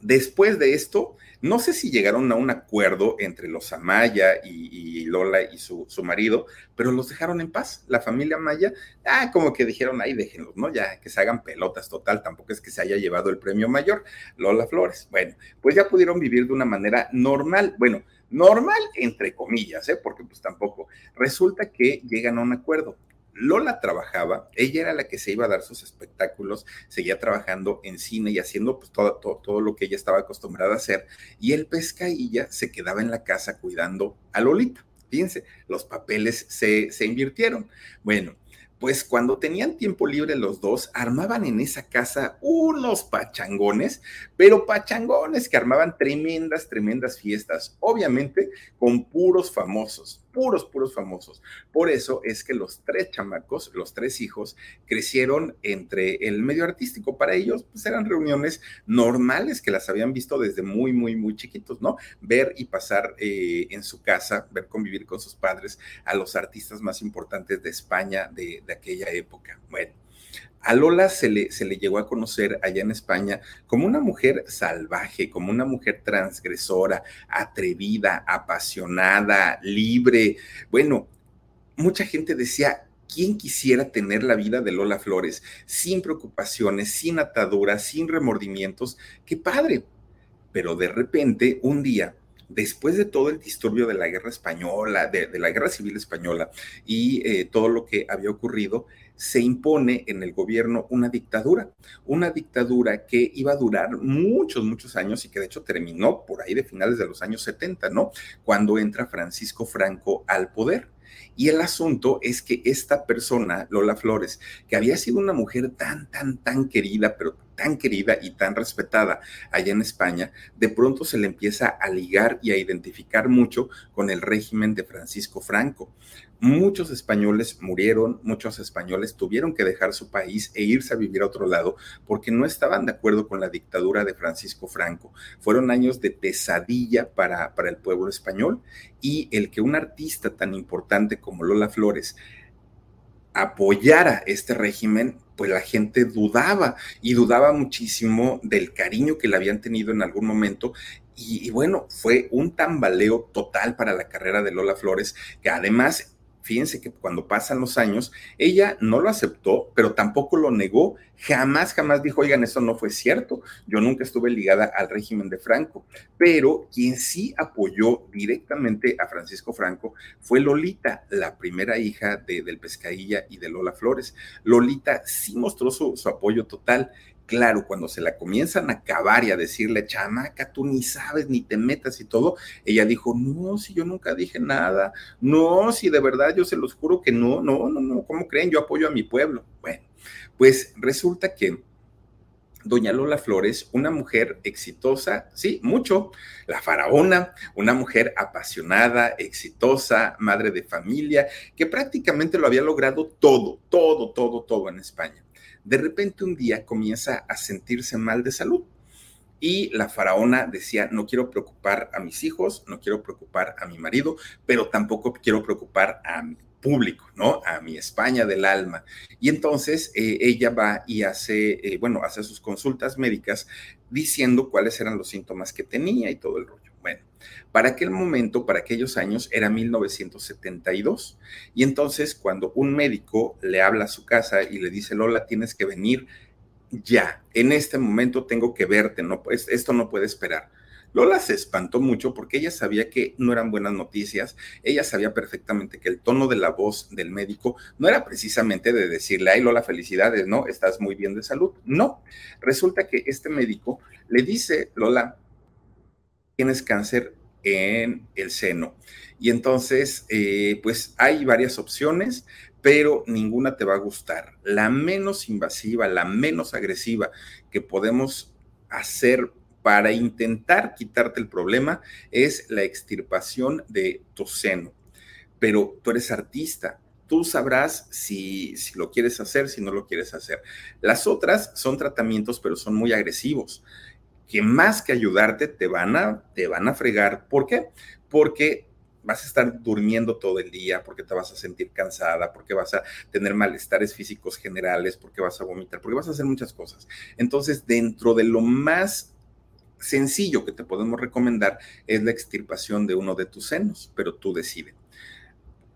después de esto, no sé si llegaron a un acuerdo entre los Amaya y, Lola y su, marido, pero los dejaron en paz. La familia Amaya, ah, como que dijeron, ahí déjenlos, ¿no? Ya que se hagan pelotas, total, tampoco es que se haya llevado el premio mayor, Lola Flores. Bueno, pues ya pudieron vivir de una manera normal. Bueno, normal entre comillas, ¿eh? Porque pues tampoco. Resulta que llegan a un acuerdo. Lola trabajaba, ella era la que se iba a dar sus espectáculos, seguía trabajando en cine y haciendo pues, todo, lo que ella estaba acostumbrada a hacer, y el pescailla se quedaba en la casa cuidando a Lolita. Fíjense, los papeles se invirtieron. Bueno, pues cuando tenían tiempo libre los dos, armaban en esa casa unos pachangones, pero pachangones que armaban tremendas, tremendas fiestas, obviamente con puros famosos puros, puros famosos. Por eso es que los tres chamacos, los tres hijos, crecieron entre el medio artístico. Para ellos, pues eran reuniones normales que las habían visto desde muy, muy, muy chiquitos, ¿no? Ver y pasar eh, en su casa, ver convivir con sus padres a los artistas más importantes de España de, de aquella época. Bueno. A Lola se le, se le, llegó a conocer allá en España como una mujer salvaje, como una mujer transgresora, atrevida, apasionada, libre. Bueno, mucha gente decía, ¿quién quisiera tener la vida de Lola Flores sin preocupaciones, sin ataduras, sin remordimientos? ¡Qué padre! Pero de repente, un día, después de todo el disturbio de la guerra española, de, la guerra civil española y eh, todo lo que había ocurrido, se impone en el gobierno una dictadura, una dictadura que iba a durar muchos, muchos años y que de hecho terminó por ahí de finales de los años 70, ¿no? Cuando entra Francisco Franco al poder. Y el asunto es que esta persona, Lola Flores, que había sido una mujer tan, tan, tan querida, pero tan querida y tan respetada allá en España, de pronto se le empieza a ligar y a identificar mucho con el régimen de Francisco Franco. Muchos españoles murieron, muchos españoles tuvieron que dejar su país e irse a vivir a otro lado porque no estaban de acuerdo con la dictadura de Francisco Franco. Fueron años de pesadilla para, para el pueblo español y el que un artista tan importante como Lola Flores apoyara este régimen, pues la gente dudaba y dudaba muchísimo del cariño que le habían tenido en algún momento y, y, bueno, fue un tambaleo total para la carrera de Lola Flores, que además fíjense que cuando pasan los años, ella no lo aceptó, pero tampoco lo negó. Jamás, jamás dijo, oigan, eso no fue cierto. Yo nunca estuve ligada al régimen de Franco. Pero quien sí apoyó directamente a Francisco Franco fue Lolita, la primera hija de, del Pescailla y de Lola Flores. Lolita sí mostró su, su apoyo total claro, cuando se la comienzan a acabar y a decirle, chamaca, tú ni sabes, ni te metas y todo, ella dijo, no, si yo nunca dije nada, no, si de verdad yo se los juro que no, no, no, no, ¿cómo creen? Yo apoyo a mi pueblo. Bueno, pues resulta que Doña Lola Flores, una mujer exitosa, sí, mucho, la faraona, una mujer apasionada, exitosa, madre de familia, que prácticamente lo había logrado todo, todo, todo, todo en España de repente un día comienza a sentirse mal de salud. Y la faraona decía, no quiero preocupar a mis hijos, no quiero preocupar a mi marido, pero tampoco quiero preocupar a mi público, ¿no? A mi España del alma. Y entonces eh, ella va y hace, eh, bueno, hace sus consultas médicas diciendo cuáles eran los síntomas que tenía y todo el rollo. Bueno, para aquel momento, para aquellos años, era 1972. Y entonces, cuando un médico le habla a su casa y le dice, Lola, tienes que venir ya, en este momento tengo que verte, no, esto no puede esperar. Lola se espantó mucho porque ella sabía que no eran buenas noticias, ella sabía perfectamente que el tono de la voz del médico no era precisamente de decirle, ay Lola, felicidades, ¿no? Estás muy bien de salud. No, resulta que este médico le dice, Lola, tienes cáncer en el seno. Y entonces, eh, pues hay varias opciones, pero ninguna te va a gustar. La menos invasiva, la menos agresiva que podemos hacer para intentar quitarte el problema es la extirpación de tu seno. Pero tú eres artista, tú sabrás si, si, lo quieres hacer, si no lo quieres hacer. Las otras son tratamientos, pero son muy agresivos, que más que ayudarte te van a, te van a fregar. ¿Por qué? Porque vas a estar durmiendo todo el día, porque te vas a sentir cansada, porque vas a tener malestares físicos generales, porque vas a vomitar, porque vas a hacer muchas cosas. Entonces, dentro de lo más sencillo que te podemos recomendar es la extirpación de uno de tus senos, pero tú decides.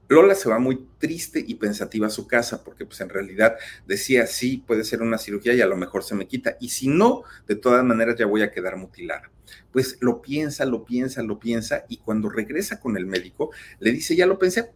Lola se va muy triste y pensativa a su casa porque pues en realidad decía, sí, puede ser una cirugía y a lo mejor se me quita. Y si no, de todas maneras ya voy a quedar mutilada. Pues lo piensa, lo piensa, lo piensa y cuando regresa con el médico le dice, ya lo pensé,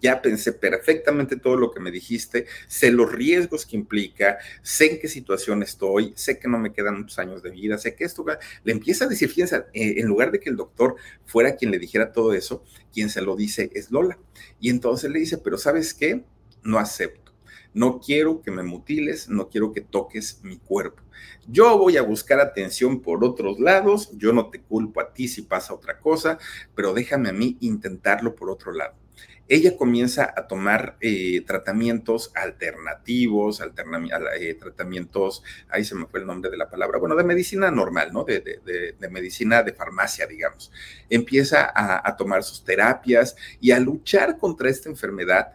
ya pensé perfectamente todo lo que me dijiste, sé los riesgos que implica, sé en qué situación estoy, sé que no me quedan muchos años de vida, sé que esto le empieza a decir, fíjense, eh, en lugar de que el doctor fuera quien le dijera todo eso, quien se lo dice es Lola. Y entonces le dice, pero ¿sabes qué? No acepto. No quiero que me mutiles, no quiero que toques mi cuerpo. Yo voy a buscar atención por otros lados, yo no te culpo a ti si pasa otra cosa, pero déjame a mí intentarlo por otro lado ella comienza a tomar eh, tratamientos alternativos, eh, tratamientos, ahí se me fue el nombre de la palabra, bueno, de medicina normal, ¿no? De, medicina de farmacia, digamos. Empieza a, tomar sus terapias y a luchar contra esta enfermedad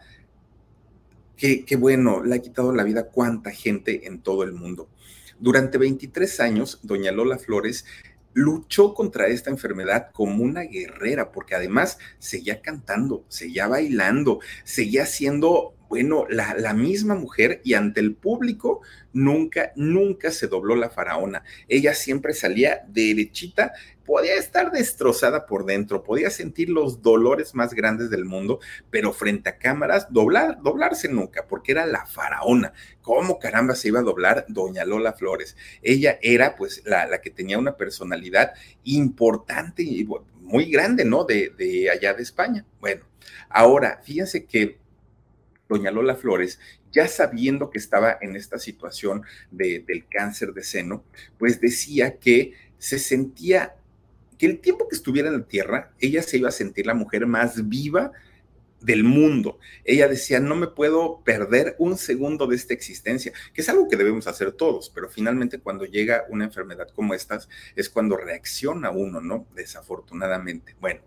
que, que, bueno, le ha quitado la vida a cuánta gente en todo el mundo. Durante 23 años, doña Lola Flores luchó contra esta enfermedad como una guerrera, porque además seguía cantando, seguía bailando, seguía siendo, bueno, la, la, misma mujer y ante el público nunca, nunca se dobló la faraona. Ella siempre salía derechita podía estar destrozada por dentro, podía sentir los dolores más grandes del mundo, pero frente a cámaras, doblar, doblarse nunca, porque era la faraona. ¿Cómo caramba se iba a doblar doña Lola Flores? Ella era pues la, la que tenía una personalidad importante y muy grande, ¿no? De, de allá de España. Bueno, ahora, fíjense que doña Lola Flores ya sabiendo que estaba en esta situación de, del cáncer de seno, pues decía que se sentía que el tiempo que estuviera en la Tierra, ella se iba a sentir la mujer más viva del mundo. Ella decía, no me puedo perder un segundo de esta existencia, que es algo que debemos hacer todos, pero finalmente cuando llega una enfermedad como estas es cuando reacciona uno, ¿no? Desafortunadamente. Bueno,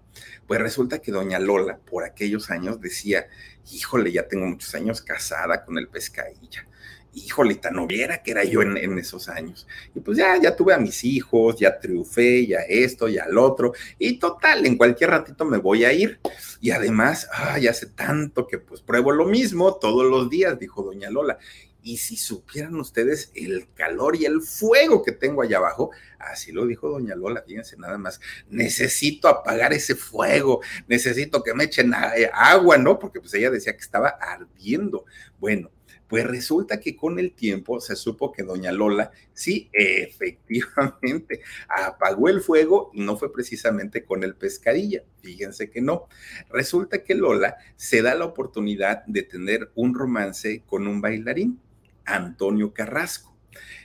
pues resulta que doña Lola por aquellos años decía, híjole, ya tengo muchos años casada con el pescadilla híjole, tan hubiera que era yo en, esos años. Y pues ya, ya tuve a mis hijos, ya triunfé, ya esto, ya lo otro, y total, en cualquier ratito me voy a ir. Y además, ay, hace tanto que pues pruebo lo mismo todos los días, dijo doña Lola. Y si supieran ustedes el calor y el fuego que tengo allá abajo, así lo dijo doña Lola, fíjense nada más, necesito apagar ese fuego, necesito que me echen agua, ¿no? Porque pues ella decía que estaba ardiendo. Bueno, pues resulta que con el tiempo se supo que doña Lola sí, efectivamente, apagó el fuego y no fue precisamente con el pescadilla. Fíjense que no. Resulta que Lola se da la oportunidad de tener un romance con un bailarín, Antonio Carrasco.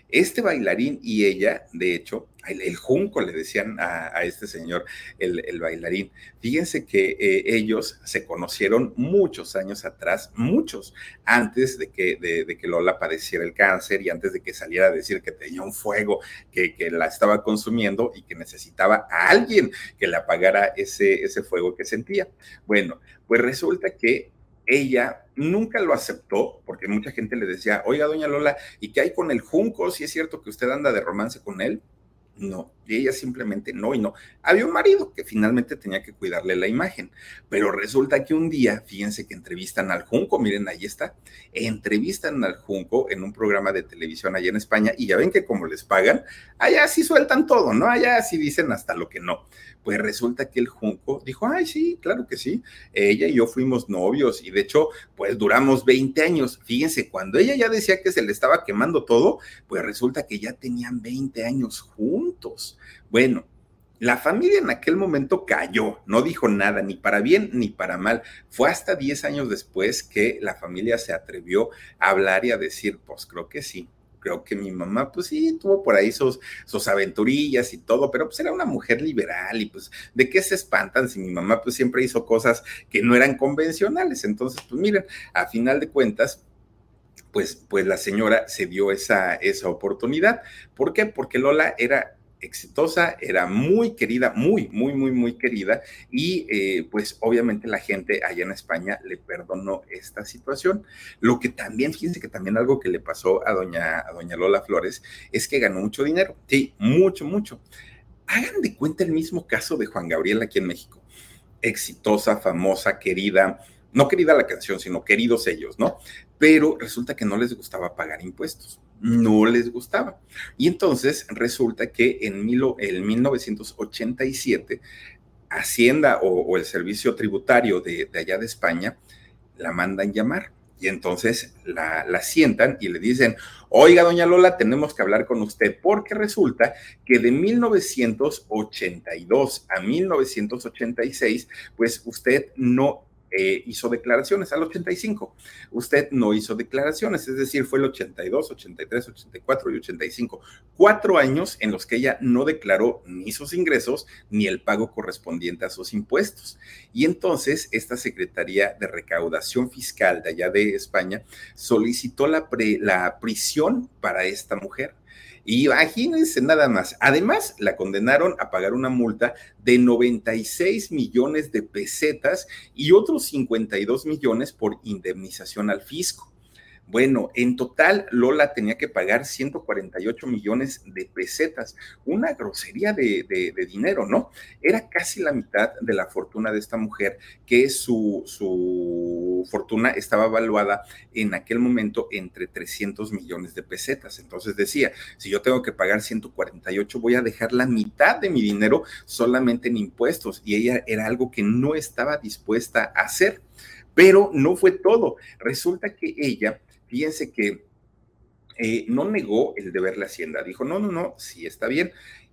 Este bailarín y ella, de hecho, el, junco le decían a, este señor, el, bailarín. Fíjense que eh, ellos se conocieron muchos años atrás, muchos, antes de que, Lola padeciera el cáncer y antes de que saliera a decir que tenía un fuego que, la estaba consumiendo y que necesitaba a alguien que le apagara ese fuego que sentía. Bueno, pues resulta que ella nunca lo aceptó, porque mucha gente le decía, oiga, doña Lola, ¿y qué hay con el Junco? Si es cierto que usted anda de romance con él. No, y ella simplemente no y no. Había un marido que finalmente tenía que cuidarle la imagen, pero resulta que un día, fíjense que entrevistan al Junco, miren, ahí está, entrevistan al Junco en un programa de televisión allá en España y ya ven que como les pagan, allá sí sueltan todo, ¿no? Allá sí dicen hasta lo que no. Pues resulta que el Junco dijo, ay, sí, claro que sí, ella y yo fuimos novios y de hecho, pues duramos 20 años. Fíjense, cuando ella ya decía que se le estaba quemando todo, pues resulta que ya tenían 20 años juntos. Bueno, la familia en aquel momento cayó, no dijo nada, ni para bien ni para mal. Fue hasta 10 años después que la familia se atrevió a hablar y a decir, pues creo que sí, creo que mi mamá, pues sí, tuvo por ahí sus, sus aventurillas y todo, pero pues era una mujer liberal y pues de qué se espantan si mi mamá pues siempre hizo cosas que no eran convencionales. Entonces, pues miren, a final de cuentas, pues, pues la señora se dio esa, esa oportunidad. ¿Por qué? Porque Lola era exitosa, era muy querida, muy, muy, muy, muy querida y eh, pues obviamente la gente allá en España le perdonó esta situación. Lo que también, fíjense que también algo que le pasó a doña, a doña Lola Flores es que ganó mucho dinero, sí, mucho, mucho. Hagan de cuenta el mismo caso de Juan Gabriel aquí en México. Exitosa, famosa, querida, no querida la canción, sino queridos ellos, ¿no? Pero resulta que no les gustaba pagar impuestos no les gustaba. Y entonces resulta que en, mil, 1987, Hacienda o, el servicio tributario de, allá de España la mandan llamar. Y entonces la, la, sientan y le dicen, oiga, doña Lola, tenemos que hablar con usted, porque resulta que de 1982 a 1986, pues usted no eh, hizo declaraciones al 85. Usted no hizo declaraciones, es decir, fue el 82, 83, 84 y 85. Cuatro años en los que ella no declaró ni sus ingresos ni el pago correspondiente a sus impuestos. Y entonces esta Secretaría de Recaudación Fiscal de allá de España solicitó la, la prisión para esta mujer. Y imagínense nada más. Además, la condenaron a pagar una multa de 96 millones de pesetas y otros 52 millones por indemnización al fisco. Bueno, en total Lola tenía que pagar 148 millones de pesetas, una grosería de, dinero, ¿no? Era casi la mitad de la fortuna de esta mujer, que su, su fortuna estaba evaluada en aquel momento entre 300 millones de pesetas. Entonces decía, si yo tengo que pagar 148, voy a dejar la mitad de mi dinero solamente en impuestos. Y ella era algo que no estaba dispuesta a hacer. Pero no fue todo. Resulta que ella fíjense que eh, no negó el deber la Hacienda, dijo, no, no, no, sí está bien.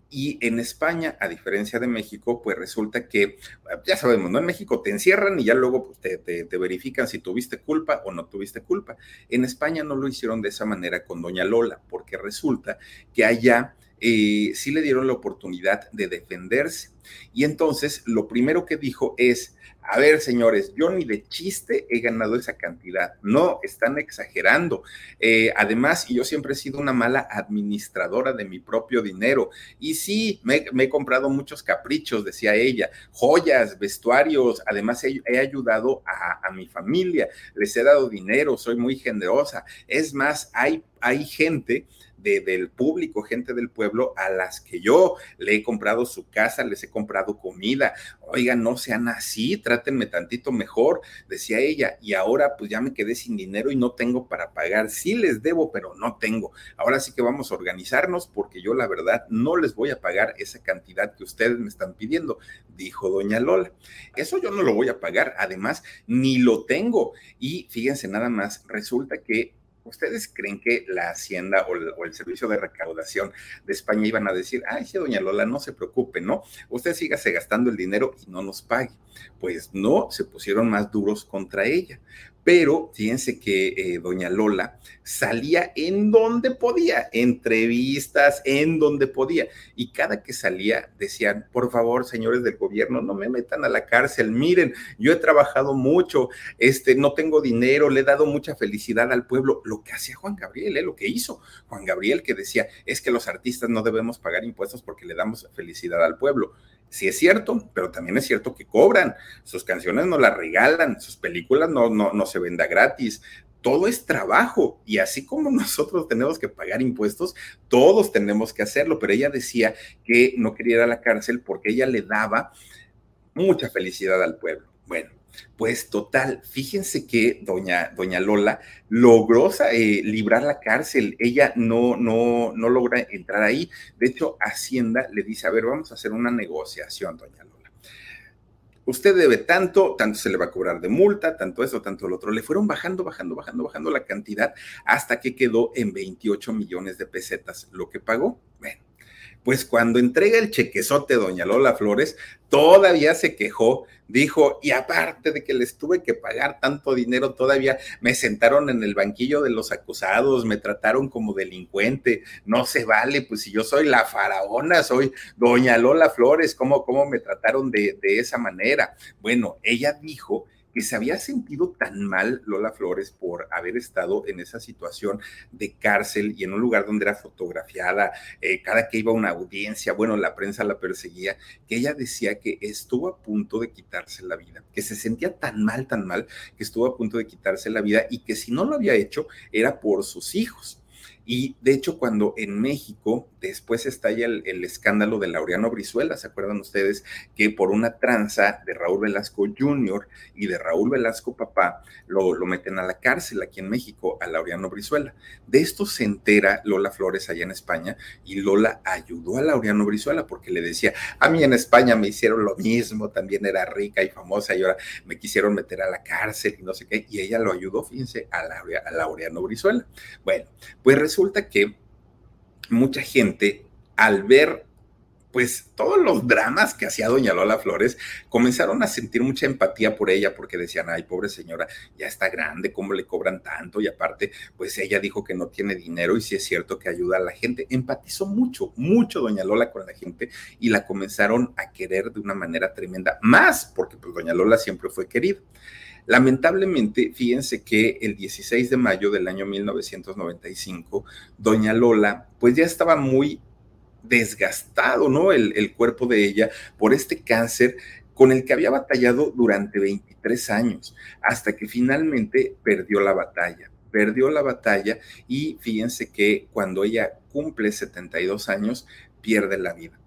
Y en España, a diferencia de México, pues resulta que, ya sabemos, ¿no? En México te encierran y ya luego pues, te, verifican si tuviste culpa o no tuviste culpa. En España no lo hicieron de esa manera con Doña Lola, porque resulta que allá eh, sí le dieron la oportunidad de defenderse. Y entonces lo primero que dijo es, a ver, señores, yo ni de chiste he ganado esa cantidad. No, están exagerando. Eh, además, yo siempre he sido una mala administradora de mi propio dinero. Y sí, me, he comprado muchos caprichos, decía ella, joyas, vestuarios. Además, he, ayudado a, mi familia, les he dado dinero, soy muy generosa. Es más, hay gente del público, gente del pueblo a las que yo le he comprado su casa, les he comprado comida. Oigan, no sean así, trátenme tantito mejor, decía ella. Y ahora pues ya me quedé sin dinero y no tengo para pagar. Sí les debo, pero no tengo. Ahora sí que vamos a organizarnos porque yo la verdad no les voy a pagar esa cantidad que ustedes me están pidiendo, dijo doña Lola. Eso yo no lo voy a pagar, además, ni lo tengo. Y fíjense nada más, resulta que ¿Ustedes creen que la Hacienda o el, Servicio de Recaudación de España iban a decir, ay, sí, doña Lola, no se preocupe, ¿no? Usted sígase gastando el dinero y no nos pague? Pues no, se pusieron más duros contra ella. Pero fíjense que eh, doña Lola salía en donde podía, entrevistas en donde podía. Y cada que salía decían, por favor, señores del gobierno, no me metan a la cárcel. Miren, yo he trabajado mucho, este, no tengo dinero, le he dado mucha felicidad al pueblo. Lo que hacía Juan Gabriel, ¿eh? lo que hizo Juan Gabriel, que decía, es que los artistas no debemos pagar impuestos porque le damos felicidad al pueblo. Sí es cierto, pero también es cierto que cobran. Sus canciones no las regalan, sus películas no, no, no se venda gratis. todo es trabajo y así como nosotros tenemos que pagar impuestos, todos tenemos que hacerlo, pero ella decía que no quería ir a la cárcel porque ella le daba mucha felicidad al pueblo. Bueno, pues total, fíjense que doña, doña Lola logró eh, librar la cárcel, ella no, no, no logra entrar ahí. De hecho, Hacienda le dice, a ver, vamos a hacer una negociación, doña Lola. Usted debe tanto, tanto se le va a cobrar de multa, tanto eso, tanto lo otro. Le fueron bajando, bajando, bajando, bajando la cantidad hasta que quedó en 28 millones de pesetas lo que pagó. Bueno, pues cuando entrega el chequezote doña Lola Flores, todavía se quejó, dijo, y aparte de que les tuve que pagar tanto dinero, todavía me sentaron en el banquillo de los acusados, me trataron como delincuente, no se vale, pues si yo soy la faraona, soy doña Lola Flores, ¿cómo, cómo me trataron de, de esa manera? Bueno, ella dijo que se había sentido tan mal Lola Flores por haber estado en esa situación de cárcel y en un lugar donde era fotografiada, eh, cada que iba a una audiencia, bueno, la prensa la perseguía, que ella decía que estuvo a punto de quitarse la vida, que se sentía tan mal, tan mal, que estuvo a punto de quitarse la vida y que si no lo había hecho era por sus hijos. Y de hecho, cuando en México después estalla el, el, escándalo de Laureano Brizuela, ¿se acuerdan ustedes que por una tranza de Raúl Velasco Jr. y de Raúl Velasco papá lo, meten a la cárcel aquí en México, a Laureano Brizuela? De esto se entera Lola Flores allá en España y Lola ayudó a Laureano Brizuela porque le decía, a mí en España me hicieron lo mismo, también era rica y famosa y ahora me quisieron meter a la cárcel y no sé qué, y ella lo ayudó, fíjense, a Laureano Brizuela. Bueno, pues resulta que mucha gente al ver pues todos los dramas que hacía doña Lola Flores, comenzaron a sentir mucha empatía por ella porque decían, ay, pobre señora, ya está grande, ¿cómo le cobran tanto? Y aparte, pues ella dijo que no tiene dinero y si es cierto que ayuda a la gente. Empatizó mucho, mucho doña Lola con la gente y la comenzaron a querer de una manera tremenda, más porque pues doña Lola siempre fue querida. Lamentablemente, fíjense que el 16 de mayo del año 1995, doña Lola, pues ya estaba muy desgastado, ¿no? El, cuerpo de ella por este cáncer con el que había batallado durante 23 años, hasta que finalmente perdió la batalla. Perdió la batalla y fíjense que cuando ella cumple 72 años, pierde la vida.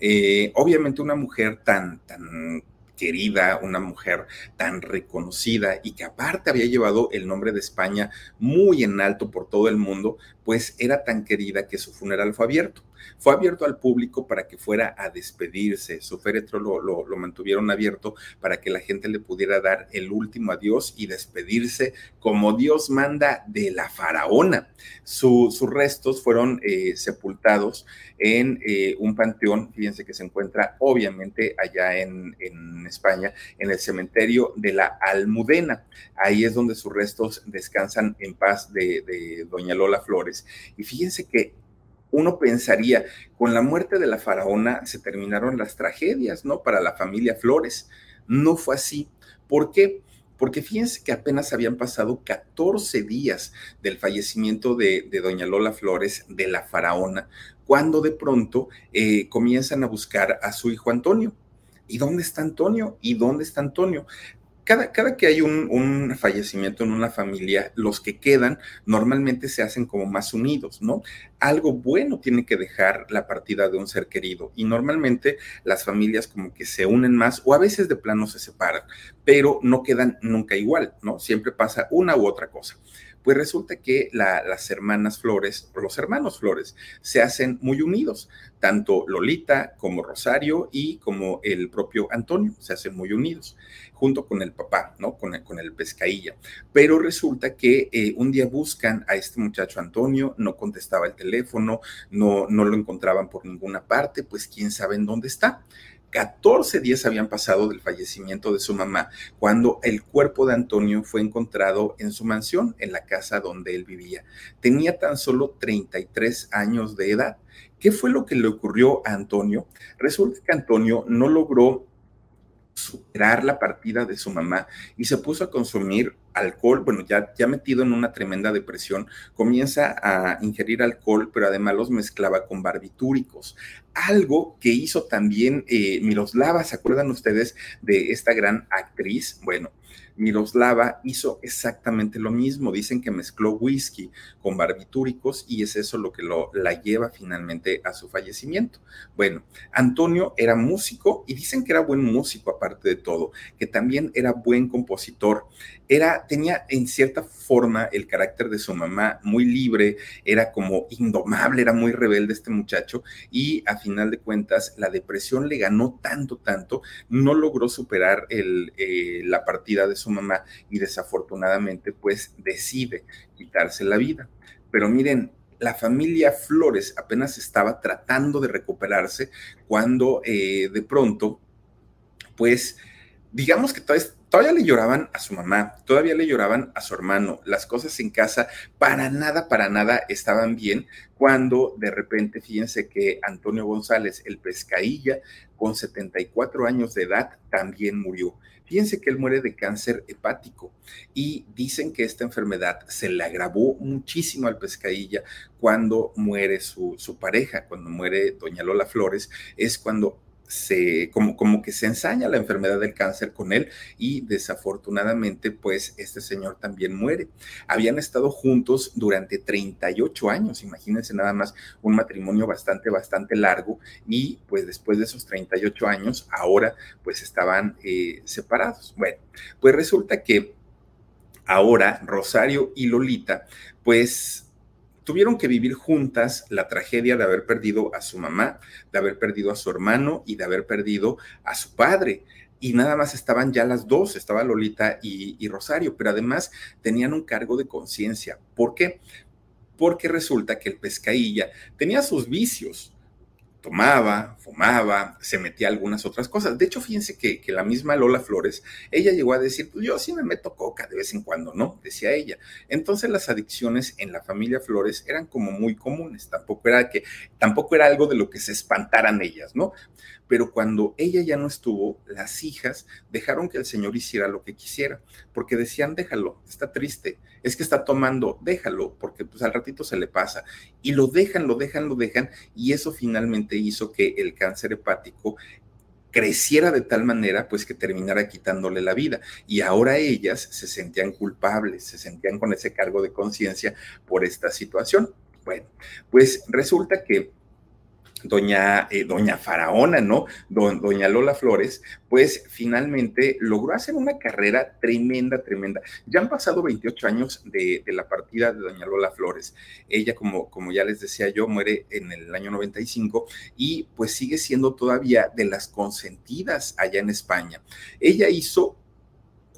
Eh, obviamente una mujer tan, tan querida, una mujer tan reconocida y que aparte había llevado el nombre de España muy en alto por todo el mundo, pues era tan querida que su funeral fue abierto. Fue abierto al público para que fuera a despedirse. Su féretro lo, mantuvieron abierto para que la gente le pudiera dar el último adiós y despedirse como Dios manda de la faraona. Su, sus restos fueron eh, sepultados en eh, un panteón, fíjense que se encuentra obviamente allá en, en España, en el cementerio de la Almudena. Ahí es donde sus restos descansan en paz de, de Doña Lola Flores. Y fíjense que uno pensaría, con la muerte de la faraona se terminaron las tragedias, ¿no? Para la familia Flores. No fue así. ¿Por qué? Porque fíjense que apenas habían pasado 14 días del fallecimiento de, doña Lola Flores, de la faraona, cuando de pronto eh, comienzan a buscar a su hijo Antonio. ¿Y dónde está Antonio? ¿Y dónde está Antonio? Cada, cada, que hay un, un, fallecimiento en una familia, los que quedan normalmente se hacen como más unidos, ¿no? Algo bueno tiene que dejar la partida de un ser querido y normalmente las familias como que se unen más o a veces de plano se separan, pero no quedan nunca igual, ¿no? Siempre pasa una u otra cosa. Pues resulta que la, las hermanas Flores, o los hermanos Flores, se hacen muy unidos, tanto Lolita como Rosario y como el propio Antonio, se hacen muy unidos, junto con el papá, ¿no? Con el, con el pescailla. Pero resulta que eh, un día buscan a este muchacho Antonio, no contestaba el teléfono, no, no lo encontraban por ninguna parte, pues quién sabe en dónde está. 14 días habían pasado del fallecimiento de su mamá cuando el cuerpo de Antonio fue encontrado en su mansión, en la casa donde él vivía. Tenía tan solo 33 años de edad. ¿Qué fue lo que le ocurrió a Antonio? Resulta que Antonio no logró superar la partida de su mamá y se puso a consumir alcohol, bueno, ya, ya metido en una tremenda depresión, comienza a ingerir alcohol, pero además los mezclaba con barbitúricos. Algo que hizo también eh, Miroslava, ¿se acuerdan ustedes de esta gran actriz? Bueno, Miroslava hizo exactamente lo mismo. Dicen que mezcló whisky con barbitúricos y es eso lo que lo, la lleva finalmente a su fallecimiento. Bueno, Antonio era músico y dicen que era buen músico aparte de todo, que también era buen compositor. Era, tenía en cierta forma el carácter de su mamá muy libre, era como indomable, era muy rebelde este muchacho y a final de cuentas la depresión le ganó tanto, tanto, no logró superar el, eh, la partida de su mamá y desafortunadamente pues decide quitarse la vida. Pero miren, la familia Flores apenas estaba tratando de recuperarse cuando eh, de pronto, pues, digamos que todavía, todavía, le lloraban a su mamá, todavía le lloraban a su hermano, las cosas en casa para nada, para nada estaban bien, cuando de repente, fíjense que Antonio González, el pescadilla, con 74 años de edad, también murió. Fíjense que él muere de cáncer hepático y dicen que esta enfermedad se le agravó muchísimo al pescadilla cuando muere su, su pareja, cuando muere doña Lola Flores, es cuando se, como, como que se ensaña la enfermedad del cáncer con él y desafortunadamente pues este señor también muere. Habían estado juntos durante 38 años, imagínense nada más un matrimonio bastante, bastante largo y pues después de esos 38 años ahora pues estaban eh, separados. Bueno, pues resulta que ahora Rosario y Lolita pues tuvieron que vivir juntas la tragedia de haber perdido a su mamá, de haber perdido a su hermano y de haber perdido a su padre. Y nada más estaban ya las dos, estaba Lolita y, Rosario, pero además tenían un cargo de conciencia. ¿Por qué? Porque resulta que el pescailla tenía sus vicios, tomaba, fumaba, se metía algunas otras cosas. De hecho, fíjense que, que, la misma Lola Flores, ella llegó a decir, pues yo sí me meto coca de vez en cuando, ¿no? Decía ella. Entonces las adicciones en la familia Flores eran como muy comunes, tampoco era que, tampoco era algo de lo que se espantaran ellas, ¿no? pero cuando ella ya no estuvo, las hijas dejaron que el Señor hiciera lo que quisiera, porque decían, déjalo, está triste, es que está tomando, déjalo, porque pues al ratito se le pasa. Y lo dejan, lo dejan, lo dejan, y eso finalmente hizo que el cáncer hepático creciera de tal manera pues que terminara quitándole la vida y ahora ellas se sentían culpables, se sentían con ese cargo de conciencia por esta situación. Bueno, pues resulta que doña, eh, doña Faraona, ¿no? doña Lola Flores, pues finalmente logró hacer una carrera tremenda, tremenda. Ya han pasado 28 años de, la partida de doña Lola Flores. Ella, como, como ya les decía yo, muere en el año 95 y pues sigue siendo todavía de las consentidas allá en España. Ella hizo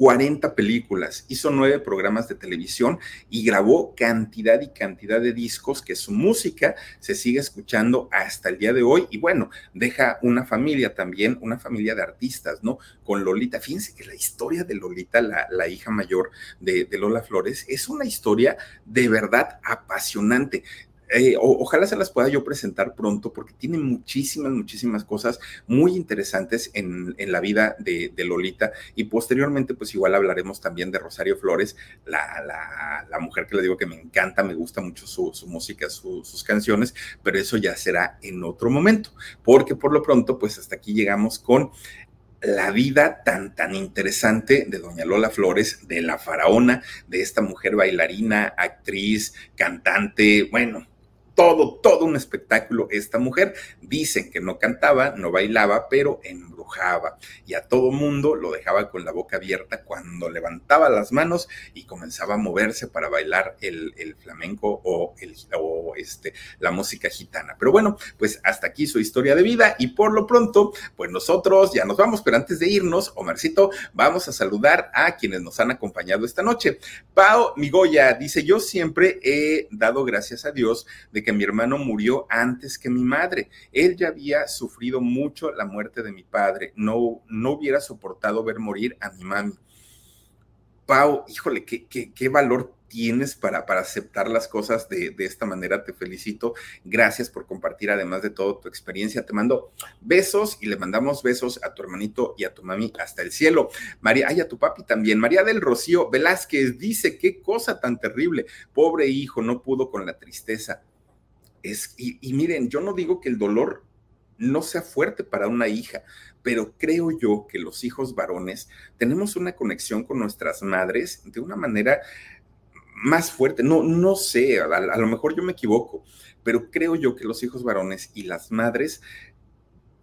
40 películas, hizo nueve programas de televisión y grabó cantidad y cantidad de discos que su música se sigue escuchando hasta el día de hoy. Y bueno, deja una familia también, una familia de artistas, ¿no? Con Lolita. Fíjense que la historia de Lolita, la, hija mayor de, de Lola Flores, es una historia de verdad apasionante. Eh, ojalá se las pueda yo presentar pronto porque tiene muchísimas, muchísimas cosas muy interesantes en, la vida de, Lolita. Y posteriormente pues igual hablaremos también de Rosario Flores, la, mujer que le digo que me encanta, me gusta mucho su, música, sus canciones, pero eso ya será en otro momento, porque por lo pronto pues hasta aquí llegamos con la vida tan, tan interesante de doña Lola Flores, de la faraona, de esta mujer bailarina, actriz, cantante, bueno, todo, todo un espectáculo esta mujer. Dicen que no cantaba, no bailaba, pero y a todo mundo lo dejaba con la boca abierta cuando levantaba las manos y comenzaba a moverse para bailar el, flamenco o, el, o este, la música gitana. Pero bueno, pues hasta aquí su historia de vida y por lo pronto, pues nosotros ya nos vamos, pero antes de irnos, Omarcito, vamos a saludar a quienes nos han acompañado esta noche. Pau Migoya dice, yo siempre he dado gracias a Dios de que mi hermano murió antes que mi madre. Él ya había sufrido mucho la muerte de mi padre. No, no hubiera soportado ver morir a mi mami. Pau, híjole, qué, qué, qué valor tienes para, para aceptar las cosas de, de, esta manera. Te felicito. Gracias por compartir, además de todo, tu experiencia. Te mando besos y le mandamos besos a tu hermanito y a tu mami hasta el cielo. María, ay, a tu papi también. María del Rocío Velázquez dice, qué cosa tan terrible. Pobre hijo, no pudo con la tristeza. Es, y, y miren, yo no digo que el dolor no sea fuerte para una hija, pero creo yo que los hijos varones tenemos una conexión con nuestras madres de una manera más fuerte. No, no sé, a, a, lo mejor yo me equivoco, pero creo yo que los hijos varones y las madres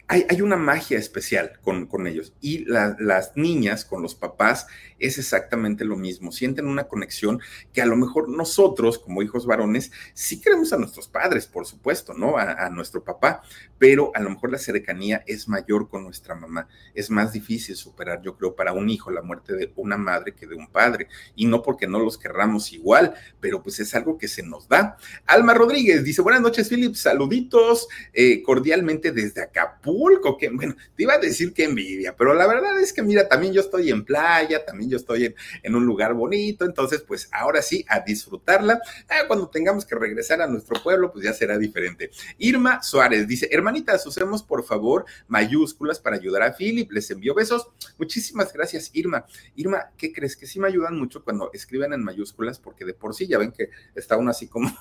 hay, una magia especial con, con ellos. Y la, las niñas con los papás es exactamente lo mismo. Sienten una conexión que a lo mejor nosotros, como hijos varones, sí queremos a nuestros padres, por supuesto, ¿no? A, a nuestro papá, pero a lo mejor la cercanía es mayor con nuestra mamá. Es más difícil superar, yo creo, para un hijo la muerte de una madre que de un padre. Y no porque no los querramos igual, pero pues es algo que se nos da. Alma Rodríguez dice, buenas noches, Philip, saluditos eh, cordialmente desde Acapulco. Acapulco, que bueno, te iba a decir que envidia, pero la verdad es que mira, también yo estoy en playa, también yo estoy en, un lugar bonito, entonces pues ahora sí, a disfrutarla. Ah, cuando tengamos que regresar a nuestro pueblo, pues ya será diferente. Irma Suárez dice, hermanitas, usemos por favor mayúsculas para ayudar a Philip, les envío besos. Muchísimas gracias, Irma. Irma, ¿qué crees? Que sí me ayudan mucho cuando escriben en mayúsculas, porque de por sí ya ven que está uno así como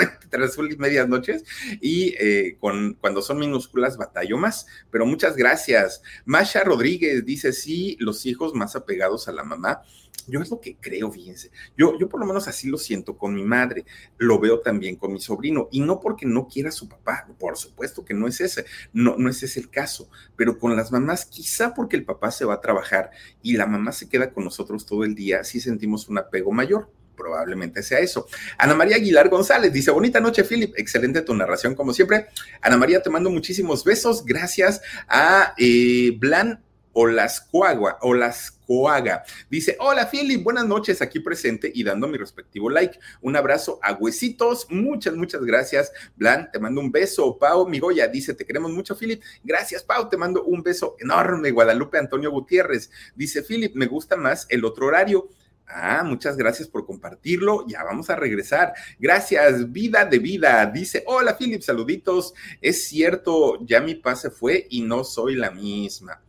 y medias noches y eh, con, cuando son minúsculas batallo más, pero muchas gracias. Masha Rodríguez dice, sí, los hijos más apegados a la mamá. Yo es lo que creo, fíjense. Yo, yo por lo menos así lo siento con mi madre, lo veo también con mi sobrino, y no porque no quiera a su papá, por supuesto que no es ese, no, no es ese el caso, pero con las mamás, quizá porque el papá se va a trabajar y la mamá se queda con nosotros todo el día, sí sentimos un apego mayor probablemente sea eso. Ana María Aguilar González dice, bonita noche, Philip, excelente tu narración como siempre. Ana María, te mando muchísimos besos, gracias a eh, Blan Olascoagua, Olascoaga. Dice, hola Philip, buenas noches, aquí presente y dando mi respectivo like. Un abrazo a huesitos, muchas, muchas gracias. Blan, te mando un beso. Pau Migoya dice, te queremos mucho, Philip. Gracias, Pau, te mando un beso enorme. Guadalupe Antonio Gutiérrez dice, Philip, me gusta más el otro horario Ah, muchas gracias por compartirlo. Ya vamos a regresar. Gracias, vida de vida. Dice, hola Philip, saluditos. Es cierto, ya mi pase fue y no soy la misma.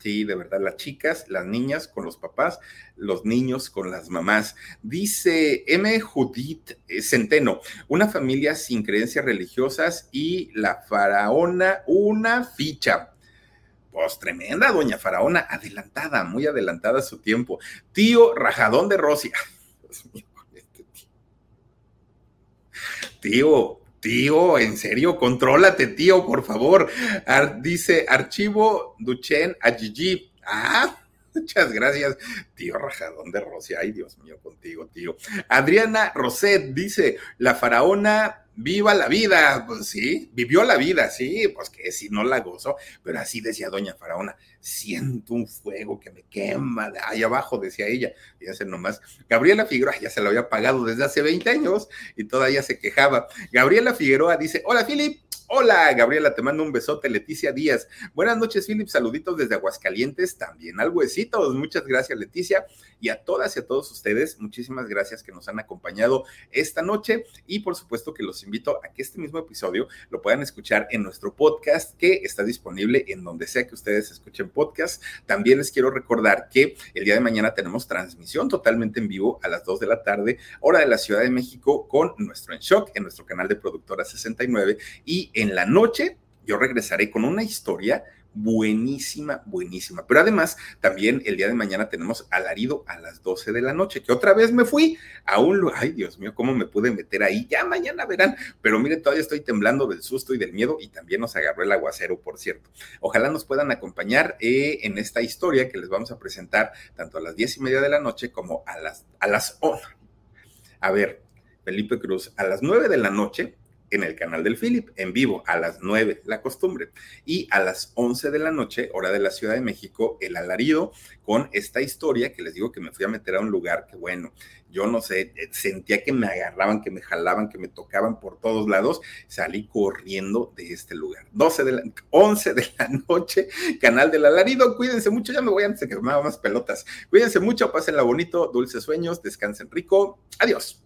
Sí, de verdad, las chicas, las niñas con los papás, los niños con las mamás. Dice M. Judith Centeno, una familia sin creencias religiosas y la faraona una ficha. Pues tremenda, doña Faraona, adelantada, muy adelantada a su tiempo. Tío Rajadón de Rosia. Este tío, tío, en serio, contrólate, tío, por favor. Dice archivo Duchen a Gigi. Ah, Muchas gracias, tío Rajadón de Rosia. Ay, Dios mío, contigo, tío. Adriana Roset dice: La faraona viva la vida. Pues sí, vivió la vida, sí, pues que si no la gozó. Pero así decía Doña Faraona: Siento un fuego que me quema ahí abajo, decía ella. Fíjense nomás. Gabriela Figueroa ya se lo había pagado desde hace 20 años y todavía se quejaba. Gabriela Figueroa dice: Hola, Filip. Hola, Gabriela, te mando un besote. Leticia Díaz. Buenas noches, Philip. Saluditos desde Aguascalientes, también al huesitos. Muchas gracias, Leticia. Y a todas y a todos ustedes, muchísimas gracias que nos han acompañado esta noche. Y por supuesto que los invito a que este mismo episodio lo puedan escuchar en nuestro podcast, que está disponible en donde sea que ustedes escuchen podcast. También les quiero recordar que el día de mañana tenemos transmisión totalmente en vivo a las 2 de la tarde, hora de la Ciudad de México, con nuestro En Shock en nuestro canal de Productora 69. Y en la noche yo regresaré con una historia buenísima, buenísima. Pero además, también el día de mañana tenemos alarido a las 12 de la noche, que otra vez me fui a un lugar, ay Dios mío, cómo me pude meter ahí, ya mañana verán, pero miren, todavía estoy temblando del susto y del miedo y también nos agarró el aguacero, por cierto. Ojalá nos puedan acompañar eh, en esta historia que les vamos a presentar tanto a las 10 y media de la noche como a las, a las, oh, a ver, Felipe Cruz, a las 9 de la noche en el canal del Philip, en vivo, a las 9, la costumbre. Y a las 11 de la noche, hora de la Ciudad de México, el alarido con esta historia que les digo que me fui a meter a un lugar que, bueno, yo no sé, eh, sentía que me agarraban, que me jalaban, que me tocaban por todos lados, salí corriendo de este lugar. 12 de la, 11 de la noche, canal del alarido, cuídense mucho, ya me voy antes de que me haga más pelotas. Cuídense mucho, pásenla bonito, dulces sueños, descansen rico, adiós.